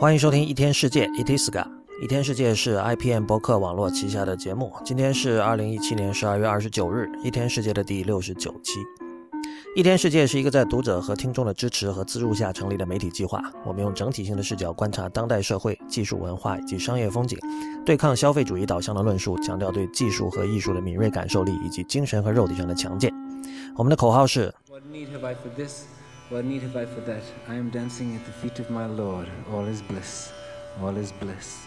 欢迎收听一天世界 （Itiska）。一天世界是 IPM 博客网络旗下的节目。今天是二零一七年十二月二十九日，一天世界的第六十九期。一天世界是一个在读者和听众的支持和资助下成立的媒体计划。我们用整体性的视角观察当代社会、技术文化以及商业风景，对抗消费主义导向的论述，强调对技术和艺术的敏锐感受力以及精神和肉体上的强健。我们的口号是。What need have I for this? What need have I for that? I am dancing at the feet of my Lord. All is bliss. All is bliss.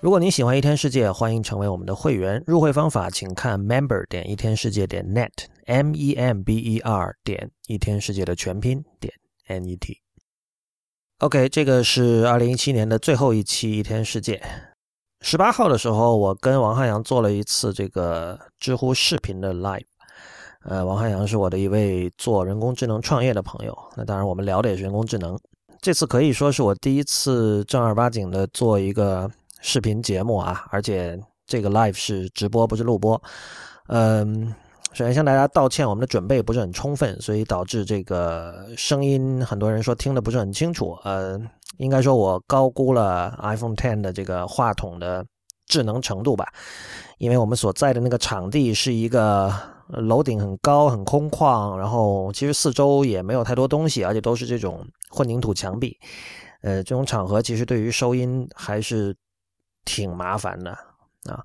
如果您喜欢一天世界，欢迎成为我们的会员。入会方法请看 member 点一天世界点 net，m e m b e r 点一天世界的全拼点 n e t。OK，这个是二零一七年的最后一期一天世界。十八号的时候，我跟王汉阳做了一次这个知乎视频的 live。呃，王汉阳是我的一位做人工智能创业的朋友。那当然，我们聊的也是人工智能。这次可以说是我第一次正儿八经的做一个视频节目啊，而且这个 live 是直播，不是录播。嗯，首先向大家道歉，我们的准备不是很充分，所以导致这个声音很多人说听的不是很清楚。呃，应该说我高估了 iPhone Ten 的这个话筒的智能程度吧，因为我们所在的那个场地是一个。楼顶很高，很空旷，然后其实四周也没有太多东西，而且都是这种混凝土墙壁。呃，这种场合其实对于收音还是挺麻烦的啊。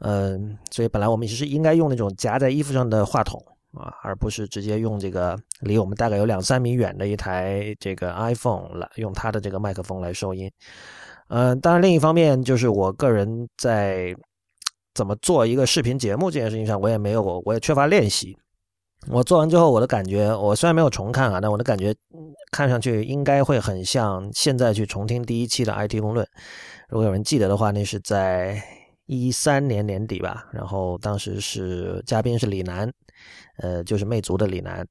嗯，所以本来我们其实应该用那种夹在衣服上的话筒啊，而不是直接用这个离我们大概有两三米远的一台这个 iPhone 来用它的这个麦克风来收音。嗯，当然另一方面就是我个人在。怎么做一个视频节目这件事情上，我也没有，我也缺乏练习。我做完之后，我的感觉，我虽然没有重看啊，但我的感觉看上去应该会很像现在去重听第一期的 IT 公论。如果有人记得的话，那是在一三年年底吧，然后当时是嘉宾是李楠。呃，就是魅族的李楠，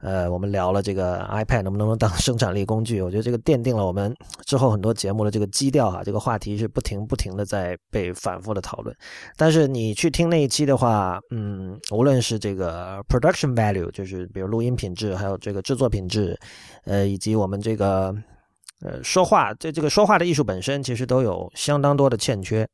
呃，我们聊了这个 iPad 能不能当生产力工具，我觉得这个奠定了我们之后很多节目的这个基调哈，这个话题是不停不停的在被反复的讨论。但是你去听那一期的话，嗯，无论是这个 production value，就是比如录音品质，还有这个制作品质，呃，以及我们这个呃说话，这这个说话的艺术本身，其实都有相当多的欠缺。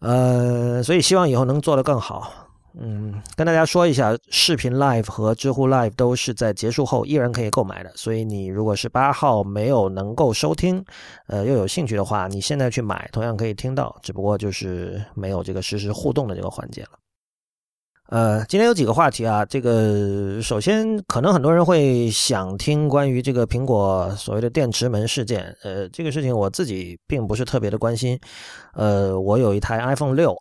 呃，所以希望以后能做得更好。嗯，跟大家说一下，视频 Live 和知乎 Live 都是在结束后依然可以购买的。所以你如果是八号没有能够收听，呃，又有兴趣的话，你现在去买同样可以听到，只不过就是没有这个实时互动的这个环节了。呃，今天有几个话题啊，这个首先可能很多人会想听关于这个苹果所谓的电池门事件。呃，这个事情我自己并不是特别的关心。呃，我有一台 iPhone 六。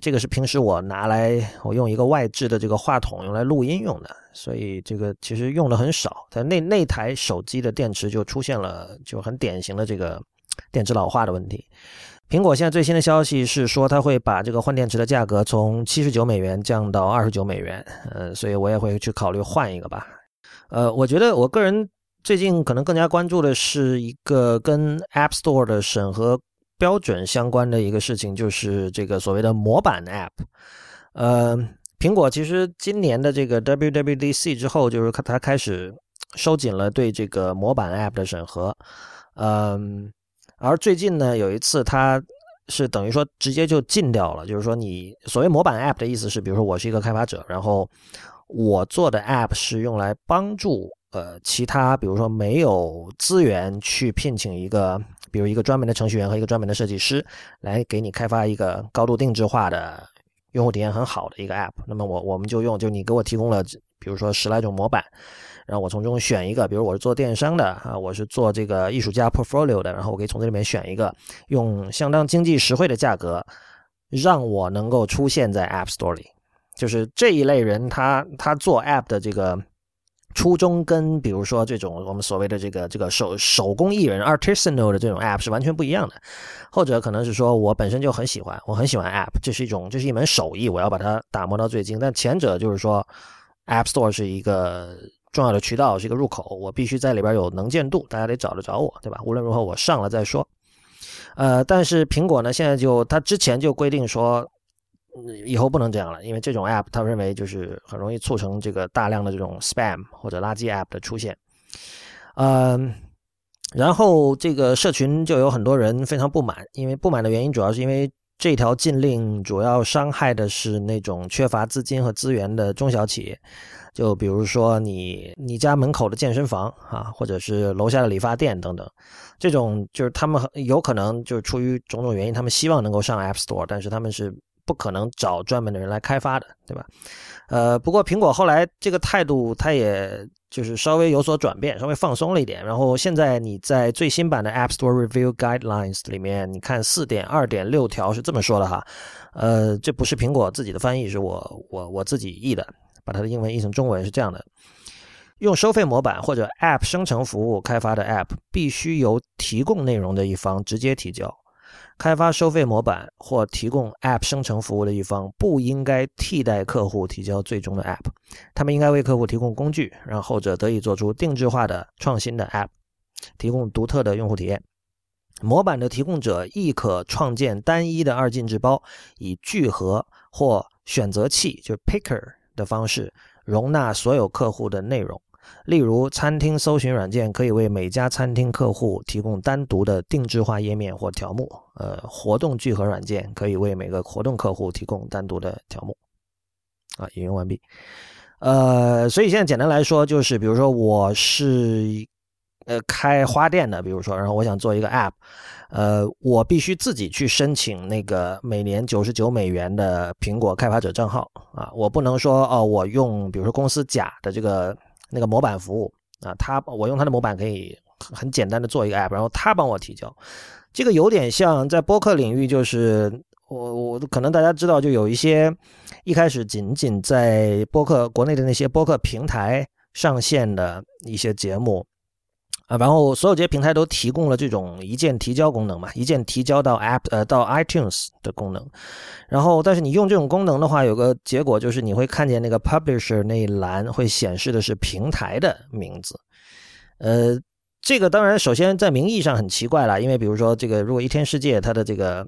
这个是平时我拿来我用一个外置的这个话筒用来录音用的，所以这个其实用的很少。在那那台手机的电池就出现了就很典型的这个电池老化的问题。苹果现在最新的消息是说，它会把这个换电池的价格从七十九美元降到二十九美元。呃，所以我也会去考虑换一个吧。呃，我觉得我个人最近可能更加关注的是一个跟 App Store 的审核。标准相关的一个事情就是这个所谓的模板 App，呃，苹果其实今年的这个 WWDC 之后，就是它开始收紧了对这个模板 App 的审核，嗯，而最近呢，有一次它是等于说直接就禁掉了，就是说你所谓模板 App 的意思是，比如说我是一个开发者，然后我做的 App 是用来帮助呃其他，比如说没有资源去聘请一个。比如一个专门的程序员和一个专门的设计师来给你开发一个高度定制化的用户体验很好的一个 App，那么我我们就用，就你给我提供了，比如说十来种模板，然后我从中选一个，比如我是做电商的啊，我是做这个艺术家 portfolio 的，然后我可以从这里面选一个，用相当经济实惠的价格，让我能够出现在 App Store 里，就是这一类人，他他做 App 的这个。初衷跟比如说这种我们所谓的这个这个手手工艺人 artisanal 的这种 app 是完全不一样的，后者可能是说我本身就很喜欢，我很喜欢 app，这是一种这是一门手艺，我要把它打磨到最精。但前者就是说，app store 是一个重要的渠道，是一个入口，我必须在里边有能见度，大家得找得着我，对吧？无论如何我上了再说。呃，但是苹果呢，现在就它之前就规定说。以后不能这样了，因为这种 app 他认为就是很容易促成这个大量的这种 spam 或者垃圾 app 的出现。嗯，然后这个社群就有很多人非常不满，因为不满的原因主要是因为这条禁令主要伤害的是那种缺乏资金和资源的中小企业，就比如说你你家门口的健身房啊，或者是楼下的理发店等等，这种就是他们有可能就是出于种种原因，他们希望能够上 App Store，但是他们是不可能找专门的人来开发的，对吧？呃，不过苹果后来这个态度，它也就是稍微有所转变，稍微放松了一点。然后现在你在最新版的 App Store Review Guidelines 里面，你看四点二点六条是这么说的哈，呃，这不是苹果自己的翻译，是我我我自己译的，把它的英文译成中文是这样的：用收费模板或者 App 生成服务开发的 App，必须由提供内容的一方直接提交。开发收费模板或提供 App 生成服务的一方不应该替代客户提交最终的 App，他们应该为客户提供工具，让后者得以做出定制化的创新的 App，提供独特的用户体验。模板的提供者亦可创建单一的二进制包，以聚合或选择器就是 Picker 的方式容纳所有客户的内容。例如，餐厅搜寻软件可以为每家餐厅客户提供单独的定制化页面或条目。呃，活动聚合软件可以为每个活动客户提供单独的条目。啊，引用完毕。呃，所以现在简单来说，就是比如说我是呃开花店的，比如说，然后我想做一个 App，呃，我必须自己去申请那个每年九十九美元的苹果开发者账号啊，我不能说哦，我用比如说公司甲的这个。那个模板服务啊，他我用他的模板可以很简单的做一个 app，然后他帮我提交。这个有点像在播客领域，就是我我可能大家知道，就有一些一开始仅仅在播客国内的那些播客平台上线的一些节目。啊，然后所有这些平台都提供了这种一键提交功能嘛，一键提交到 App 呃到 iTunes 的功能。然后，但是你用这种功能的话，有个结果就是你会看见那个 Publisher 那一栏会显示的是平台的名字。呃，这个当然首先在名义上很奇怪了，因为比如说这个如果一天世界它的这个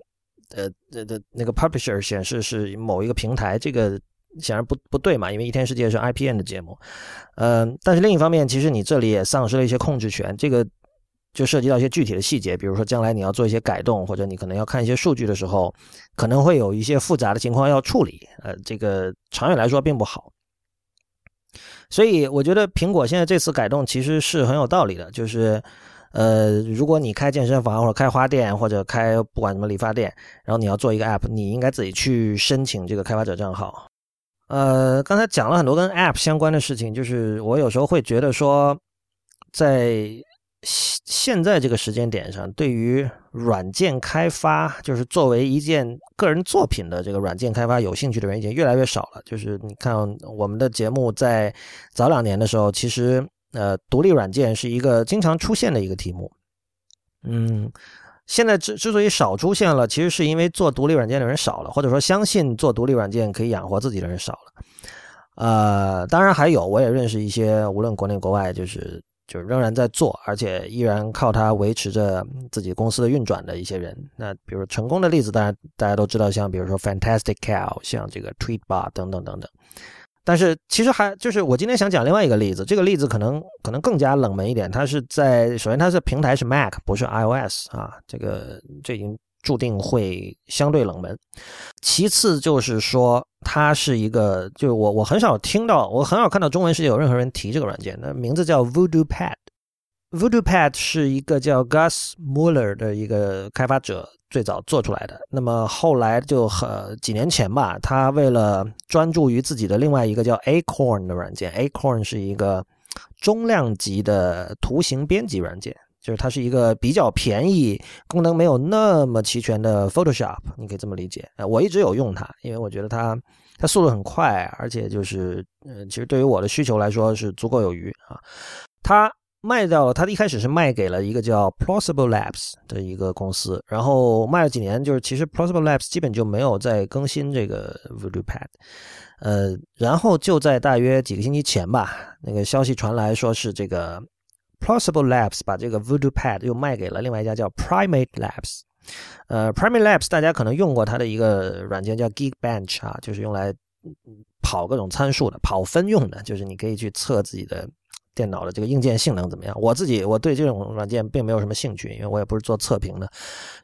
呃的的那个 Publisher 显示是某一个平台，这个。显然不不对嘛，因为一天世界是 IPN 的节目，嗯，但是另一方面，其实你这里也丧失了一些控制权，这个就涉及到一些具体的细节，比如说将来你要做一些改动，或者你可能要看一些数据的时候，可能会有一些复杂的情况要处理，呃，这个长远来说并不好。所以我觉得苹果现在这次改动其实是很有道理的，就是呃，如果你开健身房或者开花店或者开不管什么理发店，然后你要做一个 App，你应该自己去申请这个开发者账号。呃，刚才讲了很多跟 App 相关的事情，就是我有时候会觉得说，在现在这个时间点上，对于软件开发，就是作为一件个人作品的这个软件开发有兴趣的人已经越来越少了。就是你看我们的节目在早两年的时候，其实呃，独立软件是一个经常出现的一个题目，嗯。现在之之所以少出现了，其实是因为做独立软件的人少了，或者说相信做独立软件可以养活自己的人少了。呃，当然还有，我也认识一些，无论国内国外，就是就仍然在做，而且依然靠它维持着自己公司的运转的一些人。那比如成功的例子，当然大家都知道，像比如说 Fantastic Cow，像这个 Tweetbot 等等等等。但是其实还就是我今天想讲另外一个例子，这个例子可能可能更加冷门一点。它是在首先它是平台是 Mac 不是 iOS 啊，这个这已经注定会相对冷门。其次就是说它是一个，就我我很少听到，我很少看到中文世界有任何人提这个软件。的名字叫 Voodoo Pad。Voodoo Pad 是一个叫 Gus Muller 的一个开发者。最早做出来的，那么后来就很几年前吧，他为了专注于自己的另外一个叫 Acorn 的软件，Acorn 是一个中量级的图形编辑软件，就是它是一个比较便宜、功能没有那么齐全的 Photoshop，你可以这么理解。呃，我一直有用它，因为我觉得它它速度很快，而且就是，嗯，其实对于我的需求来说是足够有余啊，它。卖掉了，他一开始是卖给了一个叫 Plausible Labs 的一个公司，然后卖了几年，就是其实 Plausible Labs 基本就没有再更新这个 Voodoo Pad，呃，然后就在大约几个星期前吧，那个消息传来说是这个 Plausible Labs 把这个 Voodoo Pad 又卖给了另外一家叫 Primate Labs，呃，Primate Labs 大家可能用过它的一个软件叫 Geekbench 啊，就是用来跑各种参数的，跑分用的，就是你可以去测自己的。电脑的这个硬件性能怎么样。我自己我对这种软件并没有什么兴趣，因为我也不是做测评的，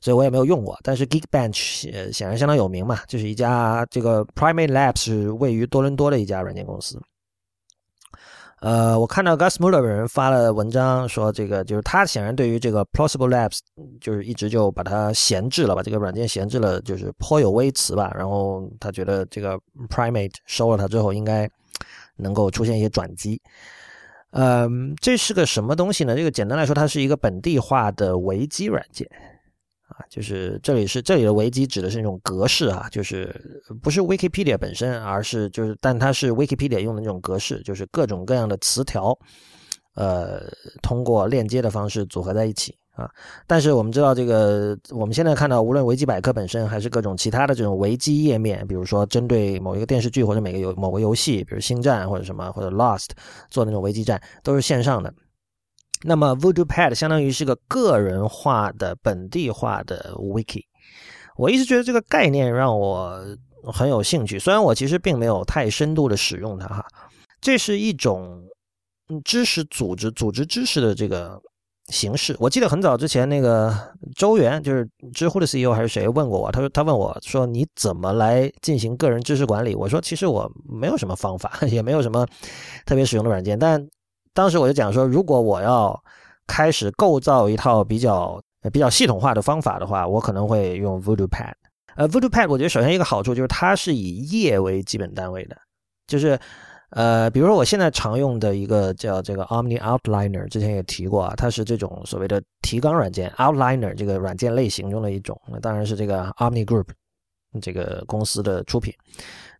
所以我也没有用过。但是 Geekbench 显然相当有名嘛，就是一家这个 Primate Labs 是位于多伦多的一家软件公司。呃，我看到 Gus Muller 本人发了文章，说这个就是他显然对于这个 Plausible Labs 就是一直就把它闲置了，把这个软件闲置了，就是颇有微词吧。然后他觉得这个 Primate 收了它之后，应该能够出现一些转机。嗯，这是个什么东西呢？这个简单来说，它是一个本地化的维基软件。啊，就是这里是这里的维基指的是那种格式啊，就是不是 Wikipedia 本身，而是就是但它是 Wikipedia 用的那种格式，就是各种各样的词条，呃，通过链接的方式组合在一起啊。但是我们知道这个，我们现在看到无论维基百科本身，还是各种其他的这种维基页面，比如说针对某一个电视剧或者每个游某个游戏，比如星战或者什么或者 Lost 做那种维基站，都是线上的。那么 Voodoo Pad 相当于是个个人化的本地化的 Wiki，我一直觉得这个概念让我很有兴趣，虽然我其实并没有太深度的使用它哈。这是一种知识组织组织知识的这个形式。我记得很早之前那个周元，就是知乎的 CEO 还是谁问过我，他说他问我说你怎么来进行个人知识管理？我说其实我没有什么方法，也没有什么特别使用的软件，但。当时我就讲说，如果我要开始构造一套比较比较系统化的方法的话，我可能会用 Voodoo Pad。呃，Voodoo Pad 我觉得首先一个好处就是它是以页为基本单位的，就是呃，比如说我现在常用的一个叫这个 Omni Outliner，之前也提过啊，它是这种所谓的提纲软件 Outliner 这个软件类型中的一种，那当然是这个 Omni Group 这个公司的出品。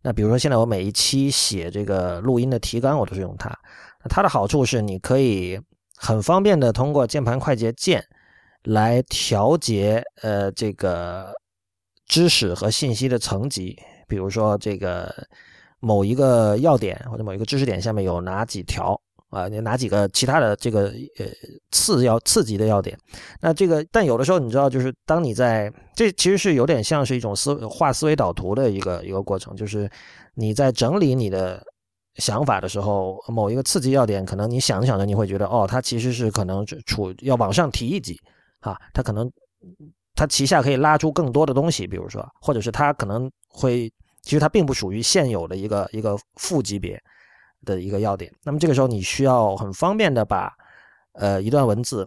那比如说现在我每一期写这个录音的提纲，我都是用它。它的好处是，你可以很方便的通过键盘快捷键来调节呃这个知识和信息的层级。比如说，这个某一个要点或者某一个知识点下面有哪几条啊？哪几个其他的这个呃次要次级的要点？那这个，但有的时候你知道，就是当你在这其实是有点像是一种思画思维导图的一个一个过程，就是你在整理你的。想法的时候，某一个刺激要点，可能你想着想着，你会觉得，哦，它其实是可能处要往上提一级，啊，它可能它旗下可以拉出更多的东西，比如说，或者是它可能会，其实它并不属于现有的一个一个副级别的一个要点。那么这个时候，你需要很方便的把呃一段文字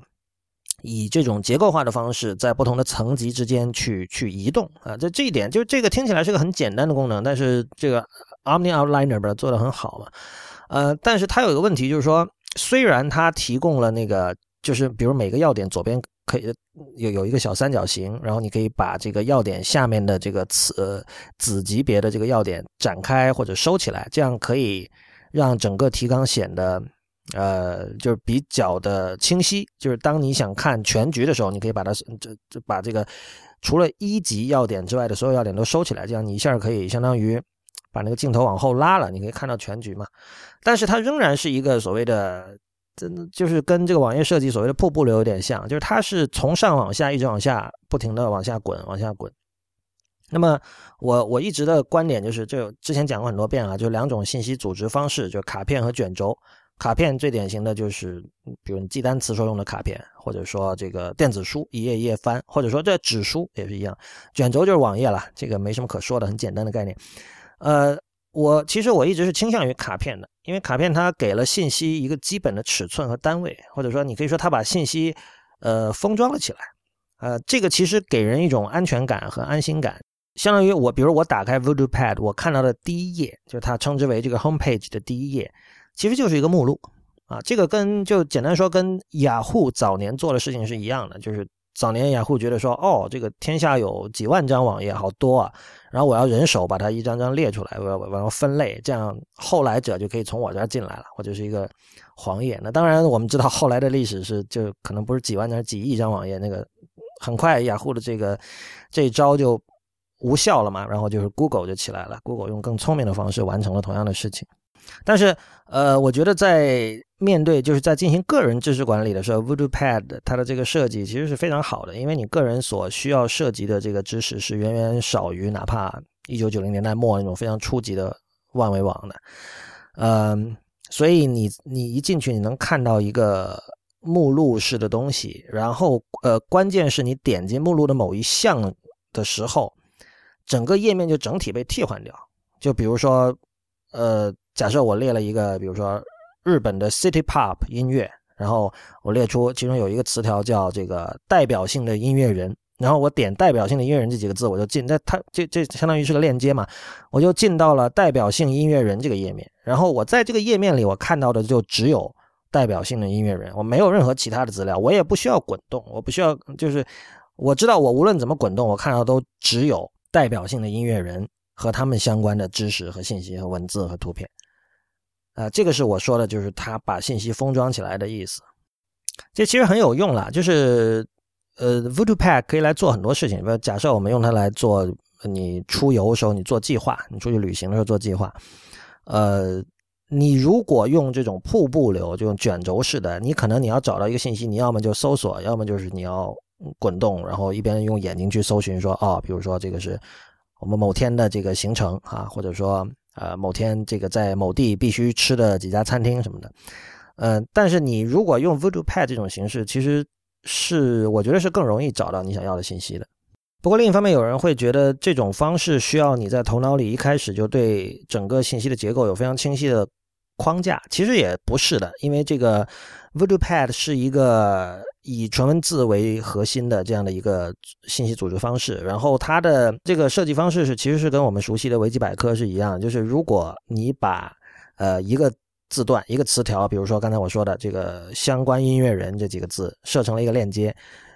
以这种结构化的方式，在不同的层级之间去去移动啊。这这一点，就这个听起来是个很简单的功能，但是这个。Omni Outliner 吧做的很好嘛，呃，但是它有一个问题，就是说，虽然它提供了那个，就是比如每个要点左边可以有有一个小三角形，然后你可以把这个要点下面的这个子子级别的这个要点展开或者收起来，这样可以让整个提纲显得呃就是比较的清晰。就是当你想看全局的时候，你可以把它这这把这个除了一级要点之外的所有要点都收起来，这样你一下可以相当于。把那个镜头往后拉了，你可以看到全局嘛。但是它仍然是一个所谓的，真的就是跟这个网页设计所谓的瀑布流有点像，就是它是从上往下一直往下不停的往下滚，往下滚。那么我我一直的观点就是，这之前讲过很多遍啊，就两种信息组织方式，就卡片和卷轴。卡片最典型的就是，比如你记单词时候用的卡片，或者说这个电子书一页一页翻，或者说这纸书也是一样。卷轴就是网页了，这个没什么可说的，很简单的概念。呃，我其实我一直是倾向于卡片的，因为卡片它给了信息一个基本的尺寸和单位，或者说你可以说它把信息呃封装了起来，呃，这个其实给人一种安全感和安心感，相当于我比如我打开 Voodoo Pad，我看到的第一页就是它称之为这个 Home Page 的第一页，其实就是一个目录啊，这个跟就简单说跟雅虎早年做的事情是一样的，就是。早年雅虎觉得说，哦，这个天下有几万张网页，好多啊，然后我要人手把它一张张列出来，我要我要分类，这样后来者就可以从我这儿进来了，我就是一个黄页。那当然，我们知道后来的历史是，就可能不是几万张，几亿张网页，那个很快雅虎的这个这一招就无效了嘛，然后就是 Google 就起来了，Google 用更聪明的方式完成了同样的事情。但是，呃，我觉得在面对就是在进行个人知识管理的时候，Voodoo Pad 它的这个设计其实是非常好的，因为你个人所需要涉及的这个知识是远远少于哪怕一九九零年代末那种非常初级的万维网的。嗯，所以你你一进去，你能看到一个目录式的东西，然后呃，关键是你点击目录的某一项的时候，整个页面就整体被替换掉。就比如说，呃，假设我列了一个，比如说日本的 City Pop 音乐，然后我列出其中有一个词条叫这个代表性的音乐人。然后我点代表性的音乐人这几个字，我就进。那它这这相当于是个链接嘛，我就进到了代表性音乐人这个页面。然后我在这个页面里，我看到的就只有代表性的音乐人，我没有任何其他的资料，我也不需要滚动，我不需要，就是我知道我无论怎么滚动，我看到都只有代表性的音乐人和他们相关的知识和信息和文字和图片。啊，这个是我说的，就是他把信息封装起来的意思。这其实很有用了，就是。呃，Voodoo Pad 可以来做很多事情。比如，假设我们用它来做你出游的时候，你做计划；你出去旅行的时候做计划。呃，你如果用这种瀑布流，就用卷轴式的，你可能你要找到一个信息，你要么就搜索，要么就是你要滚动，然后一边用眼睛去搜寻，说哦，比如说这个是我们某天的这个行程啊，或者说呃某天这个在某地必须吃的几家餐厅什么的。嗯，但是你如果用 Voodoo Pad 这种形式，其实。是，我觉得是更容易找到你想要的信息的。不过另一方面，有人会觉得这种方式需要你在头脑里一开始就对整个信息的结构有非常清晰的框架。其实也不是的，因为这个 Voodoo Pad 是一个以纯文字为核心的这样的一个信息组织方式。然后它的这个设计方式是，其实是跟我们熟悉的维基百科是一样，就是如果你把呃一个字段一个词条，比如说刚才我说的这个相关音乐人这几个字，设成了一个链接。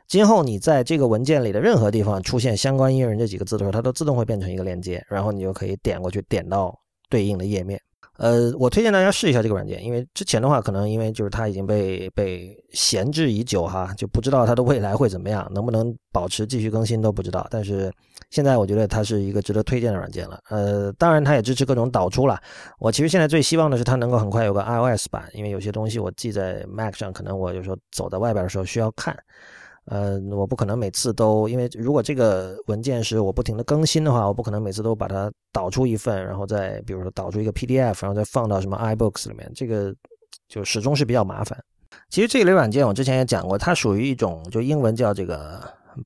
今后你在这个文件里的任何地方出现相关音乐人这几个字的时候，它都自动会变成一个链接，然后你就可以点过去，点到对应的页面。呃，我推荐大家试一下这个软件，因为之前的话，可能因为就是它已经被被闲置已久哈，就不知道它的未来会怎么样，能不能保持继续更新都不知道。但是现在我觉得它是一个值得推荐的软件了。呃，当然它也支持各种导出了。我其实现在最希望的是它能够很快有个 iOS 版，因为有些东西我记在 Mac 上，可能我有时候走在外边的时候需要看。呃，我不可能每次都，因为如果这个文件是我不停的更新的话，我不可能每次都把它导出一份，然后再比如说导出一个 PDF，然后再放到什么 iBooks 里面，这个就始终是比较麻烦。其实这一类软件我之前也讲过，它属于一种就英文叫这个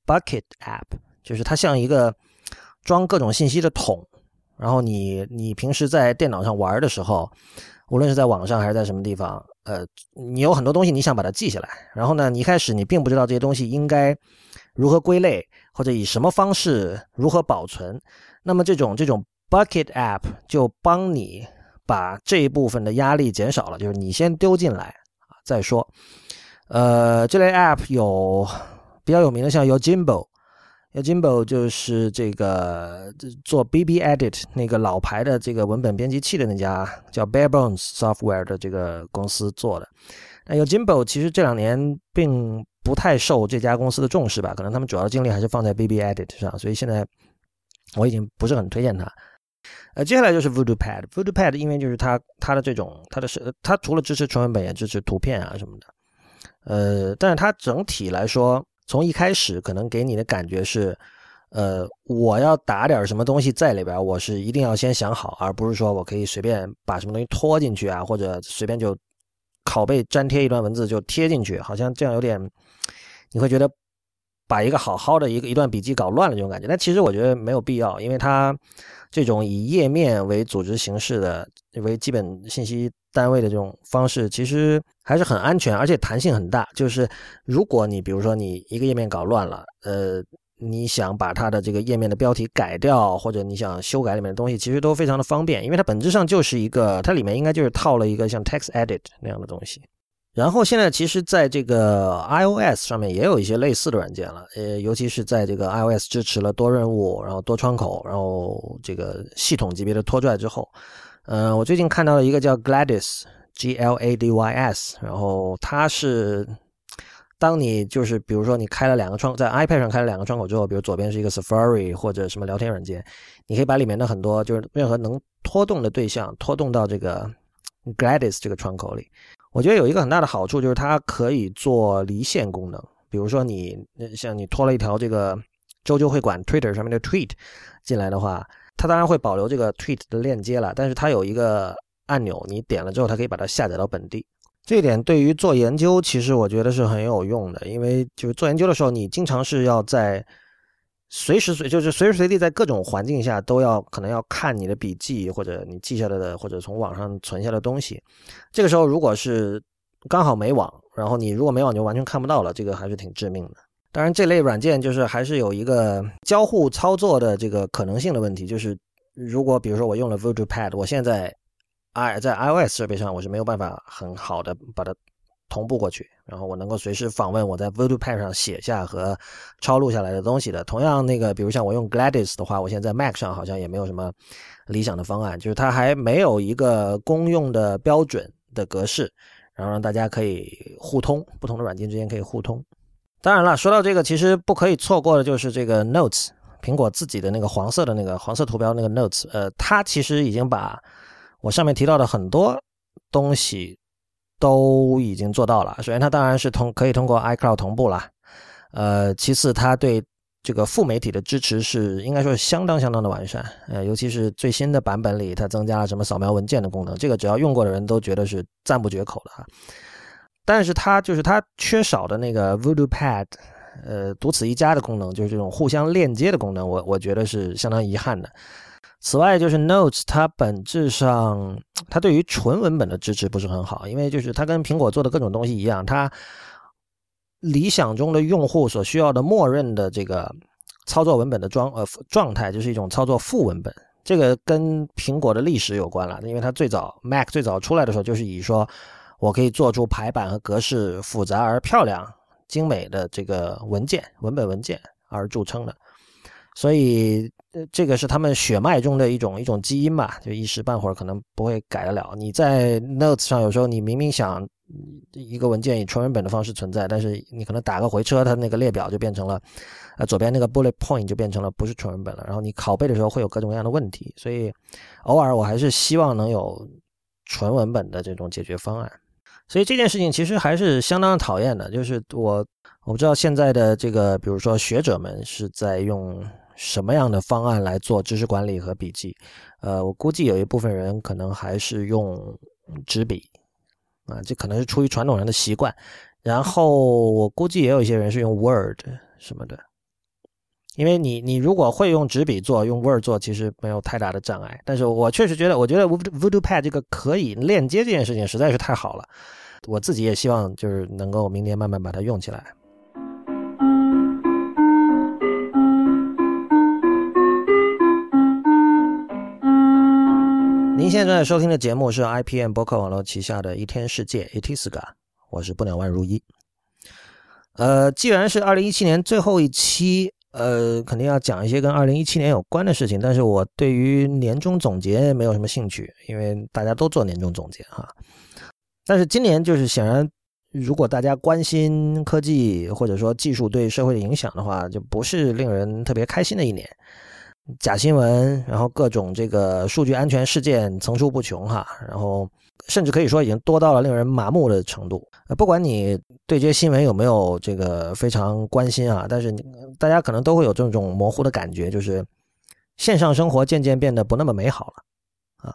bucket app，就是它像一个装各种信息的桶，然后你你平时在电脑上玩的时候，无论是在网上还是在什么地方。呃，你有很多东西你想把它记下来，然后呢，你一开始你并不知道这些东西应该如何归类，或者以什么方式如何保存。那么这种这种 bucket app 就帮你把这一部分的压力减少了，就是你先丢进来啊再说。呃，这类 app 有比较有名的，像有 Jimbo。Jimbo 就是这个做 BB Edit 那个老牌的这个文本编辑器的那家叫 Barebones Software 的这个公司做的。那 Jimbo 其实这两年并不太受这家公司的重视吧，可能他们主要精力还是放在 BB Edit 上，所以现在我已经不是很推荐它。呃，接下来就是 Voodoo Pad，Voodoo Pad 因为就是它它的这种它的是它除了支持纯文本，也支持图片啊什么的。呃，但是它整体来说。从一开始可能给你的感觉是，呃，我要打点什么东西在里边，我是一定要先想好，而不是说我可以随便把什么东西拖进去啊，或者随便就拷贝粘贴一段文字就贴进去，好像这样有点，你会觉得把一个好好的一个一段笔记搞乱了这种感觉。但其实我觉得没有必要，因为它这种以页面为组织形式的为基本信息。单位的这种方式其实还是很安全，而且弹性很大。就是如果你比如说你一个页面搞乱了，呃，你想把它的这个页面的标题改掉，或者你想修改里面的东西，其实都非常的方便，因为它本质上就是一个，它里面应该就是套了一个像 Text Edit 那样的东西。然后现在其实在这个 iOS 上面也有一些类似的软件了，呃，尤其是在这个 iOS 支持了多任务，然后多窗口，然后这个系统级别的拖拽之后。嗯，我最近看到了一个叫 Gladys，G L A D Y S，然后它是当你就是比如说你开了两个窗，在 iPad 上开了两个窗口之后，比如左边是一个 Safari 或者什么聊天软件，你可以把里面的很多就是任何能拖动的对象拖动到这个 Gladys 这个窗口里。我觉得有一个很大的好处就是它可以做离线功能，比如说你像你拖了一条这个周周会馆 Twitter 上面的 Tweet 进来的话。它当然会保留这个 tweet 的链接了，但是它有一个按钮，你点了之后，它可以把它下载到本地。这一点对于做研究，其实我觉得是很有用的，因为就是做研究的时候，你经常是要在随时随就是随时随地在各种环境下都要可能要看你的笔记或者你记下来的或者从网上存下的东西。这个时候如果是刚好没网，然后你如果没网就完全看不到了，这个还是挺致命的。当然，这类软件就是还是有一个交互操作的这个可能性的问题，就是如果比如说我用了 Voodoo Pad，我现在。i 在 iOS 设备上我是没有办法很好的把它同步过去，然后我能够随时访问我在 Voodoo Pad 上写下和抄录下来的东西的。同样，那个比如像我用 Gladys 的话，我现在 Mac 上好像也没有什么理想的方案，就是它还没有一个公用的标准的格式，然后让大家可以互通，不同的软件之间可以互通。当然了，说到这个，其实不可以错过的就是这个 Notes，苹果自己的那个黄色的那个黄色图标那个 Notes，呃，它其实已经把我上面提到的很多东西都已经做到了。首先，它当然是通可以通过 iCloud 同步了。呃，其次，它对这个副媒体的支持是应该说是相当相当的完善。呃，尤其是最新的版本里，它增加了什么扫描文件的功能，这个只要用过的人都觉得是赞不绝口的哈。但是它就是它缺少的那个 Voodoo Pad，呃，独此一家的功能，就是这种互相链接的功能，我我觉得是相当遗憾的。此外，就是 Notes，它本质上 它对于纯文本的支持不是很好，因为就是它跟苹果做的各种东西一样，它理想中的用户所需要的默认的这个操作文本的状呃状态，就是一种操作副文本。这个跟苹果的历史有关了，因为它最早 Mac 最早出来的时候，就是以说我可以做出排版和格式复杂而漂亮、精美的这个文件文本文件而著称的，所以。这个是他们血脉中的一种一种基因吧，就一时半会儿可能不会改得了。你在 Notes 上有时候你明明想一个文件以纯文本的方式存在，但是你可能打个回车，它那个列表就变成了，呃，左边那个 bullet point 就变成了不是纯文本了。然后你拷贝的时候会有各种各样的问题，所以偶尔我还是希望能有纯文本的这种解决方案。所以这件事情其实还是相当讨厌的，就是我我不知道现在的这个，比如说学者们是在用。什么样的方案来做知识管理和笔记？呃，我估计有一部分人可能还是用纸笔，啊，这可能是出于传统人的习惯。然后我估计也有一些人是用 Word 什么的，因为你你如果会用纸笔做，用 Word 做，其实没有太大的障碍。但是我确实觉得，我觉得 Voodoo Pad 这个可以链接这件事情实在是太好了，我自己也希望就是能够明年慢慢把它用起来。您现在收听的节目是 IPM 博客网络旗下的一天世界 Itiska，我是不鸟万如一。呃，既然是二零一七年最后一期，呃，肯定要讲一些跟二零一七年有关的事情。但是我对于年终总结没有什么兴趣，因为大家都做年终总结哈。但是今年就是显然，如果大家关心科技或者说技术对社会的影响的话，就不是令人特别开心的一年。假新闻，然后各种这个数据安全事件层出不穷哈，然后甚至可以说已经多到了令人麻木的程度。呃，不管你对这些新闻有没有这个非常关心啊，但是大家可能都会有这种模糊的感觉，就是线上生活渐渐变得不那么美好了啊。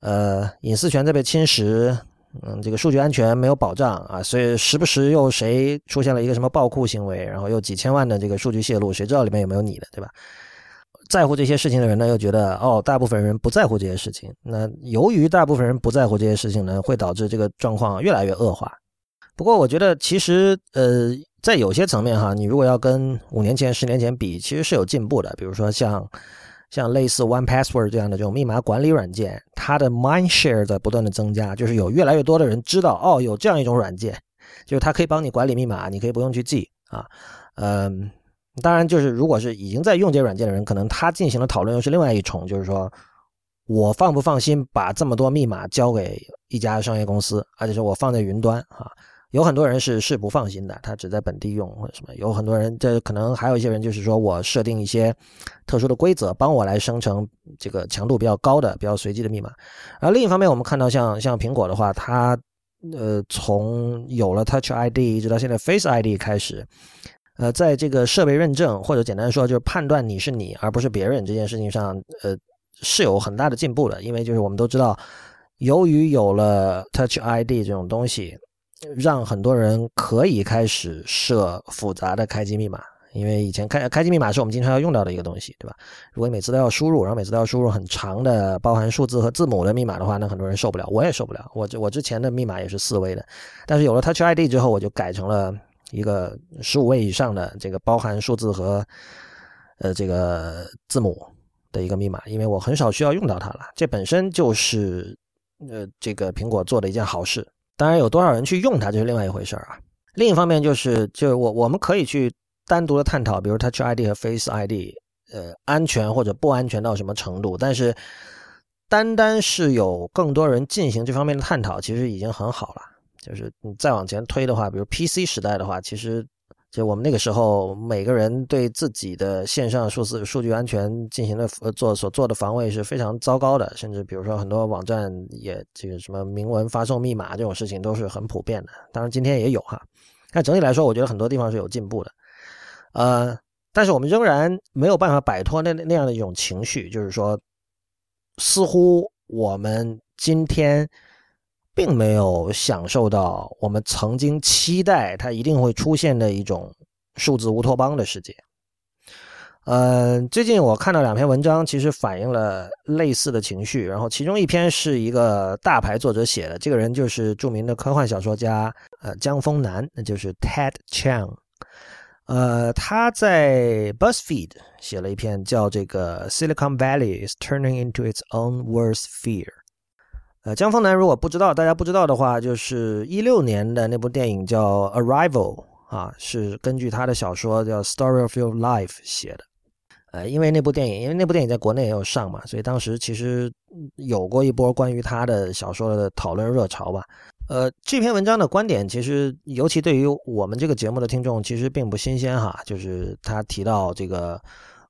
呃，隐私权在被侵蚀，嗯，这个数据安全没有保障啊，所以时不时又谁出现了一个什么暴库行为，然后又几千万的这个数据泄露，谁知道里面有没有你的，对吧？在乎这些事情的人呢，又觉得哦，大部分人不在乎这些事情。那由于大部分人不在乎这些事情呢，会导致这个状况越来越恶化。不过，我觉得其实呃，在有些层面哈，你如果要跟五年前、十年前比，其实是有进步的。比如说像像类似 One Password 这样的这种密码管理软件，它的 mind share 在不断的增加，就是有越来越多的人知道哦，有这样一种软件，就是它可以帮你管理密码，你可以不用去记啊，嗯。当然，就是如果是已经在用这软件的人，可能他进行的讨论又是另外一重，就是说我放不放心把这么多密码交给一家商业公司，而且是我放在云端啊？有很多人是是不放心的，他只在本地用或者什么。有很多人，这可能还有一些人，就是说我设定一些特殊的规则，帮我来生成这个强度比较高的、比较随机的密码。而另一方面，我们看到像像苹果的话，它呃从有了 Touch ID 一直到现在 Face ID 开始。呃，在这个设备认证或者简单说就是判断你是你而不是别人这件事情上，呃，是有很大的进步的。因为就是我们都知道，由于有了 Touch ID 这种东西，让很多人可以开始设复杂的开机密码。因为以前开开机密码是我们经常要用到的一个东西，对吧？如果你每次都要输入，然后每次都要输入很长的包含数字和字母的密码的话，那很多人受不了，我也受不了。我这我之前的密码也是四位的，但是有了 Touch ID 之后，我就改成了一个十五位以上的这个包含数字和呃这个字母的一个密码，因为我很少需要用到它了。这本身就是呃这个苹果做的一件好事。当然，有多少人去用它就是另外一回事儿啊。另一方面就是，就是我我们可以去。单独的探讨，比如 Touch ID 和 Face ID，呃，安全或者不安全到什么程度？但是，单单是有更多人进行这方面的探讨，其实已经很好了。就是你再往前推的话，比如 PC 时代的话，其实就我们那个时候，每个人对自己的线上数字数据安全进行的做所做的防卫是非常糟糕的，甚至比如说很多网站也这个什么明文发送密码这种事情都是很普遍的。当然今天也有哈，但整体来说，我觉得很多地方是有进步的。呃，但是我们仍然没有办法摆脱那那样的一种情绪，就是说，似乎我们今天并没有享受到我们曾经期待它一定会出现的一种数字乌托邦的世界。呃，最近我看到两篇文章，其实反映了类似的情绪。然后其中一篇是一个大牌作者写的，这个人就是著名的科幻小说家呃江峰南，那就是 Ted Chang。呃，他在 BuzzFeed 写了一篇叫这个 Silicon Valley is turning into its own worst fear。呃，江峰南如果不知道，大家不知道的话，就是一六年的那部电影叫 Arrival 啊，是根据他的小说叫 Story of Your Life 写的。呃，因为那部电影，因为那部电影在国内也有上嘛，所以当时其实有过一波关于他的小说的讨论热潮吧。呃，这篇文章的观点其实，尤其对于我们这个节目的听众，其实并不新鲜哈。就是他提到这个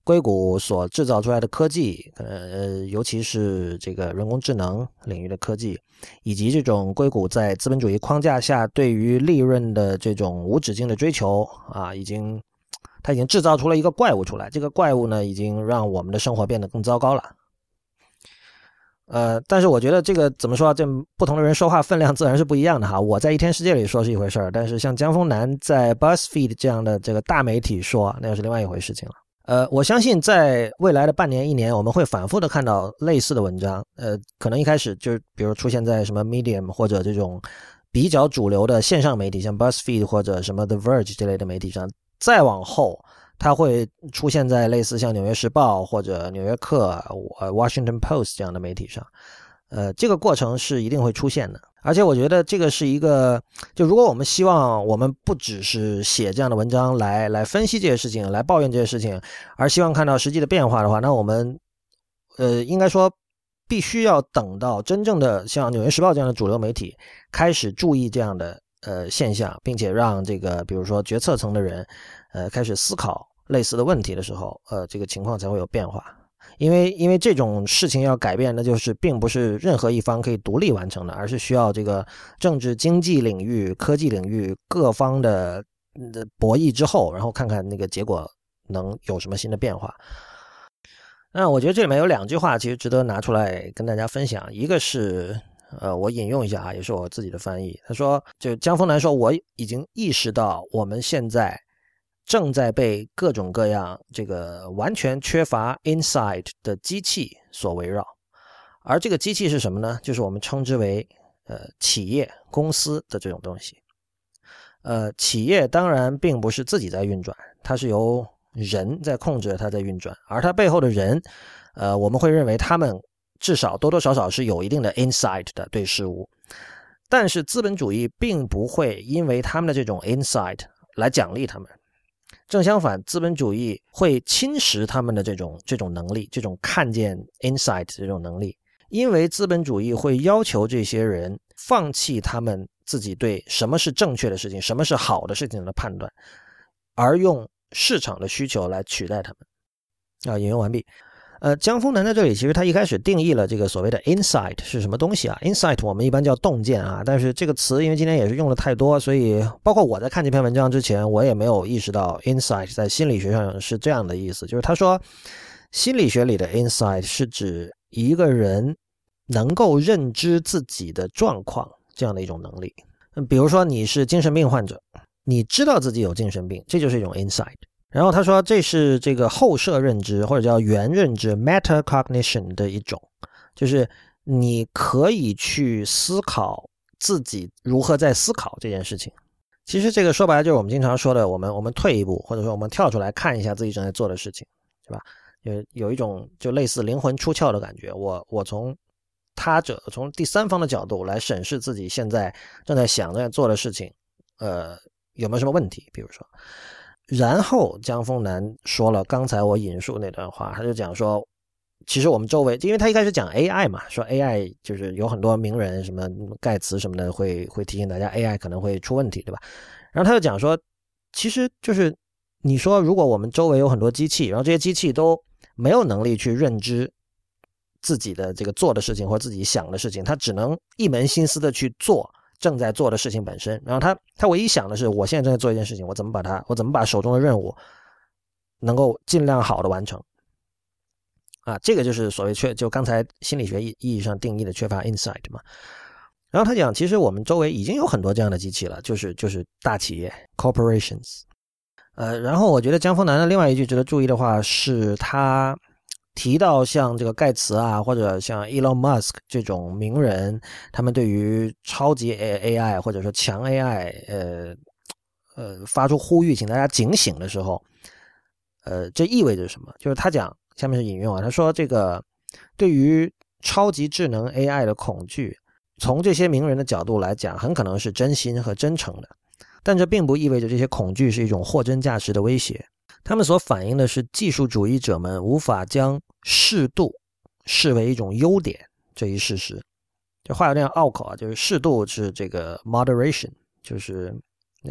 硅谷所制造出来的科技，呃，尤其是这个人工智能领域的科技，以及这种硅谷在资本主义框架下对于利润的这种无止境的追求啊，已经，他已经制造出了一个怪物出来。这个怪物呢，已经让我们的生活变得更糟糕了。呃，但是我觉得这个怎么说？这不同的人说话分量自然是不一样的哈。我在一天世界里说是一回事儿，但是像江峰南在 BuzzFeed 这样的这个大媒体说，那又是另外一回事情了。呃，我相信在未来的半年、一年，我们会反复的看到类似的文章。呃，可能一开始就是比如出现在什么 Medium 或者这种比较主流的线上媒体，像 BuzzFeed 或者什么 The Verge 这类的媒体上，再往后。它会出现在类似像《纽约时报》或者《纽约客》呃《Washington Post》这样的媒体上，呃，这个过程是一定会出现的。而且我觉得这个是一个，就如果我们希望我们不只是写这样的文章来来分析这些事情，来抱怨这些事情，而希望看到实际的变化的话，那我们呃应该说必须要等到真正的像《纽约时报》这样的主流媒体开始注意这样的呃现象，并且让这个比如说决策层的人。呃，开始思考类似的问题的时候，呃，这个情况才会有变化。因为，因为这种事情要改变，那就是并不是任何一方可以独立完成的，而是需要这个政治、经济领域、科技领域各方的的博弈之后，然后看看那个结果能有什么新的变化。那我觉得这里面有两句话其实值得拿出来跟大家分享，一个是，呃，我引用一下啊，也是我自己的翻译。他说，就江峰南说，我已经意识到我们现在。正在被各种各样这个完全缺乏 insight 的机器所围绕，而这个机器是什么呢？就是我们称之为呃企业公司的这种东西。呃，企业当然并不是自己在运转，它是由人在控制它在运转，而它背后的人，呃，我们会认为他们至少多多少少是有一定的 insight 的对事物。但是资本主义并不会因为他们的这种 insight 来奖励他们。正相反，资本主义会侵蚀他们的这种这种能力，这种看见 insight 这种能力，因为资本主义会要求这些人放弃他们自己对什么是正确的事情、什么是好的事情的判断，而用市场的需求来取代他们。啊，引用完毕。呃，江峰南在这里其实他一开始定义了这个所谓的 insight 是什么东西啊？insight 我们一般叫洞见啊，但是这个词因为今天也是用的太多，所以包括我在看这篇文章之前，我也没有意识到 insight 在心理学上是这样的意思。就是他说，心理学里的 insight 是指一个人能够认知自己的状况这样的一种能力。嗯，比如说你是精神病患者，你知道自己有精神病，这就是一种 insight。然后他说这是这个后设认知或者叫原认知 metacognition 的一种，就是你可以去思考自己如何在思考这件事情。其实这个说白了就是我们经常说的，我们我们退一步，或者说我们跳出来看一下自己正在做的事情，对吧？有有一种就类似灵魂出窍的感觉。我我从他者从第三方的角度来审视自己现在正在想正在做的事情，呃，有没有什么问题？比如说，然后江峰南说了刚才我引述那段话，他就讲说。其实我们周围，因为他一开始讲 AI 嘛，说 AI 就是有很多名人，什么盖茨什么的，会会提醒大家 AI 可能会出问题，对吧？然后他就讲说，其实就是你说，如果我们周围有很多机器，然后这些机器都没有能力去认知自己的这个做的事情或自己想的事情，他只能一门心思的去做正在做的事情本身。然后他他唯一想的是，我现在正在做一件事情，我怎么把它，我怎么把手中的任务能够尽量好的完成。啊，这个就是所谓缺，就刚才心理学意意义上定义的缺乏 insight 嘛。然后他讲，其实我们周围已经有很多这样的机器了，就是就是大企业 corporations。呃，然后我觉得江峰南的另外一句值得注意的话，是他提到像这个盖茨啊，或者像 Elon Musk 这种名人，他们对于超级 AI 或者说强 AI，呃呃，发出呼吁，请大家警醒的时候，呃，这意味着什么？就是他讲。下面是引用啊，他说：“这个对于超级智能 AI 的恐惧，从这些名人的角度来讲，很可能是真心和真诚的，但这并不意味着这些恐惧是一种货真价实的威胁。他们所反映的是技术主义者们无法将适度视为一种优点这一事实。这话有点拗口啊，就是适度是这个 moderation，就是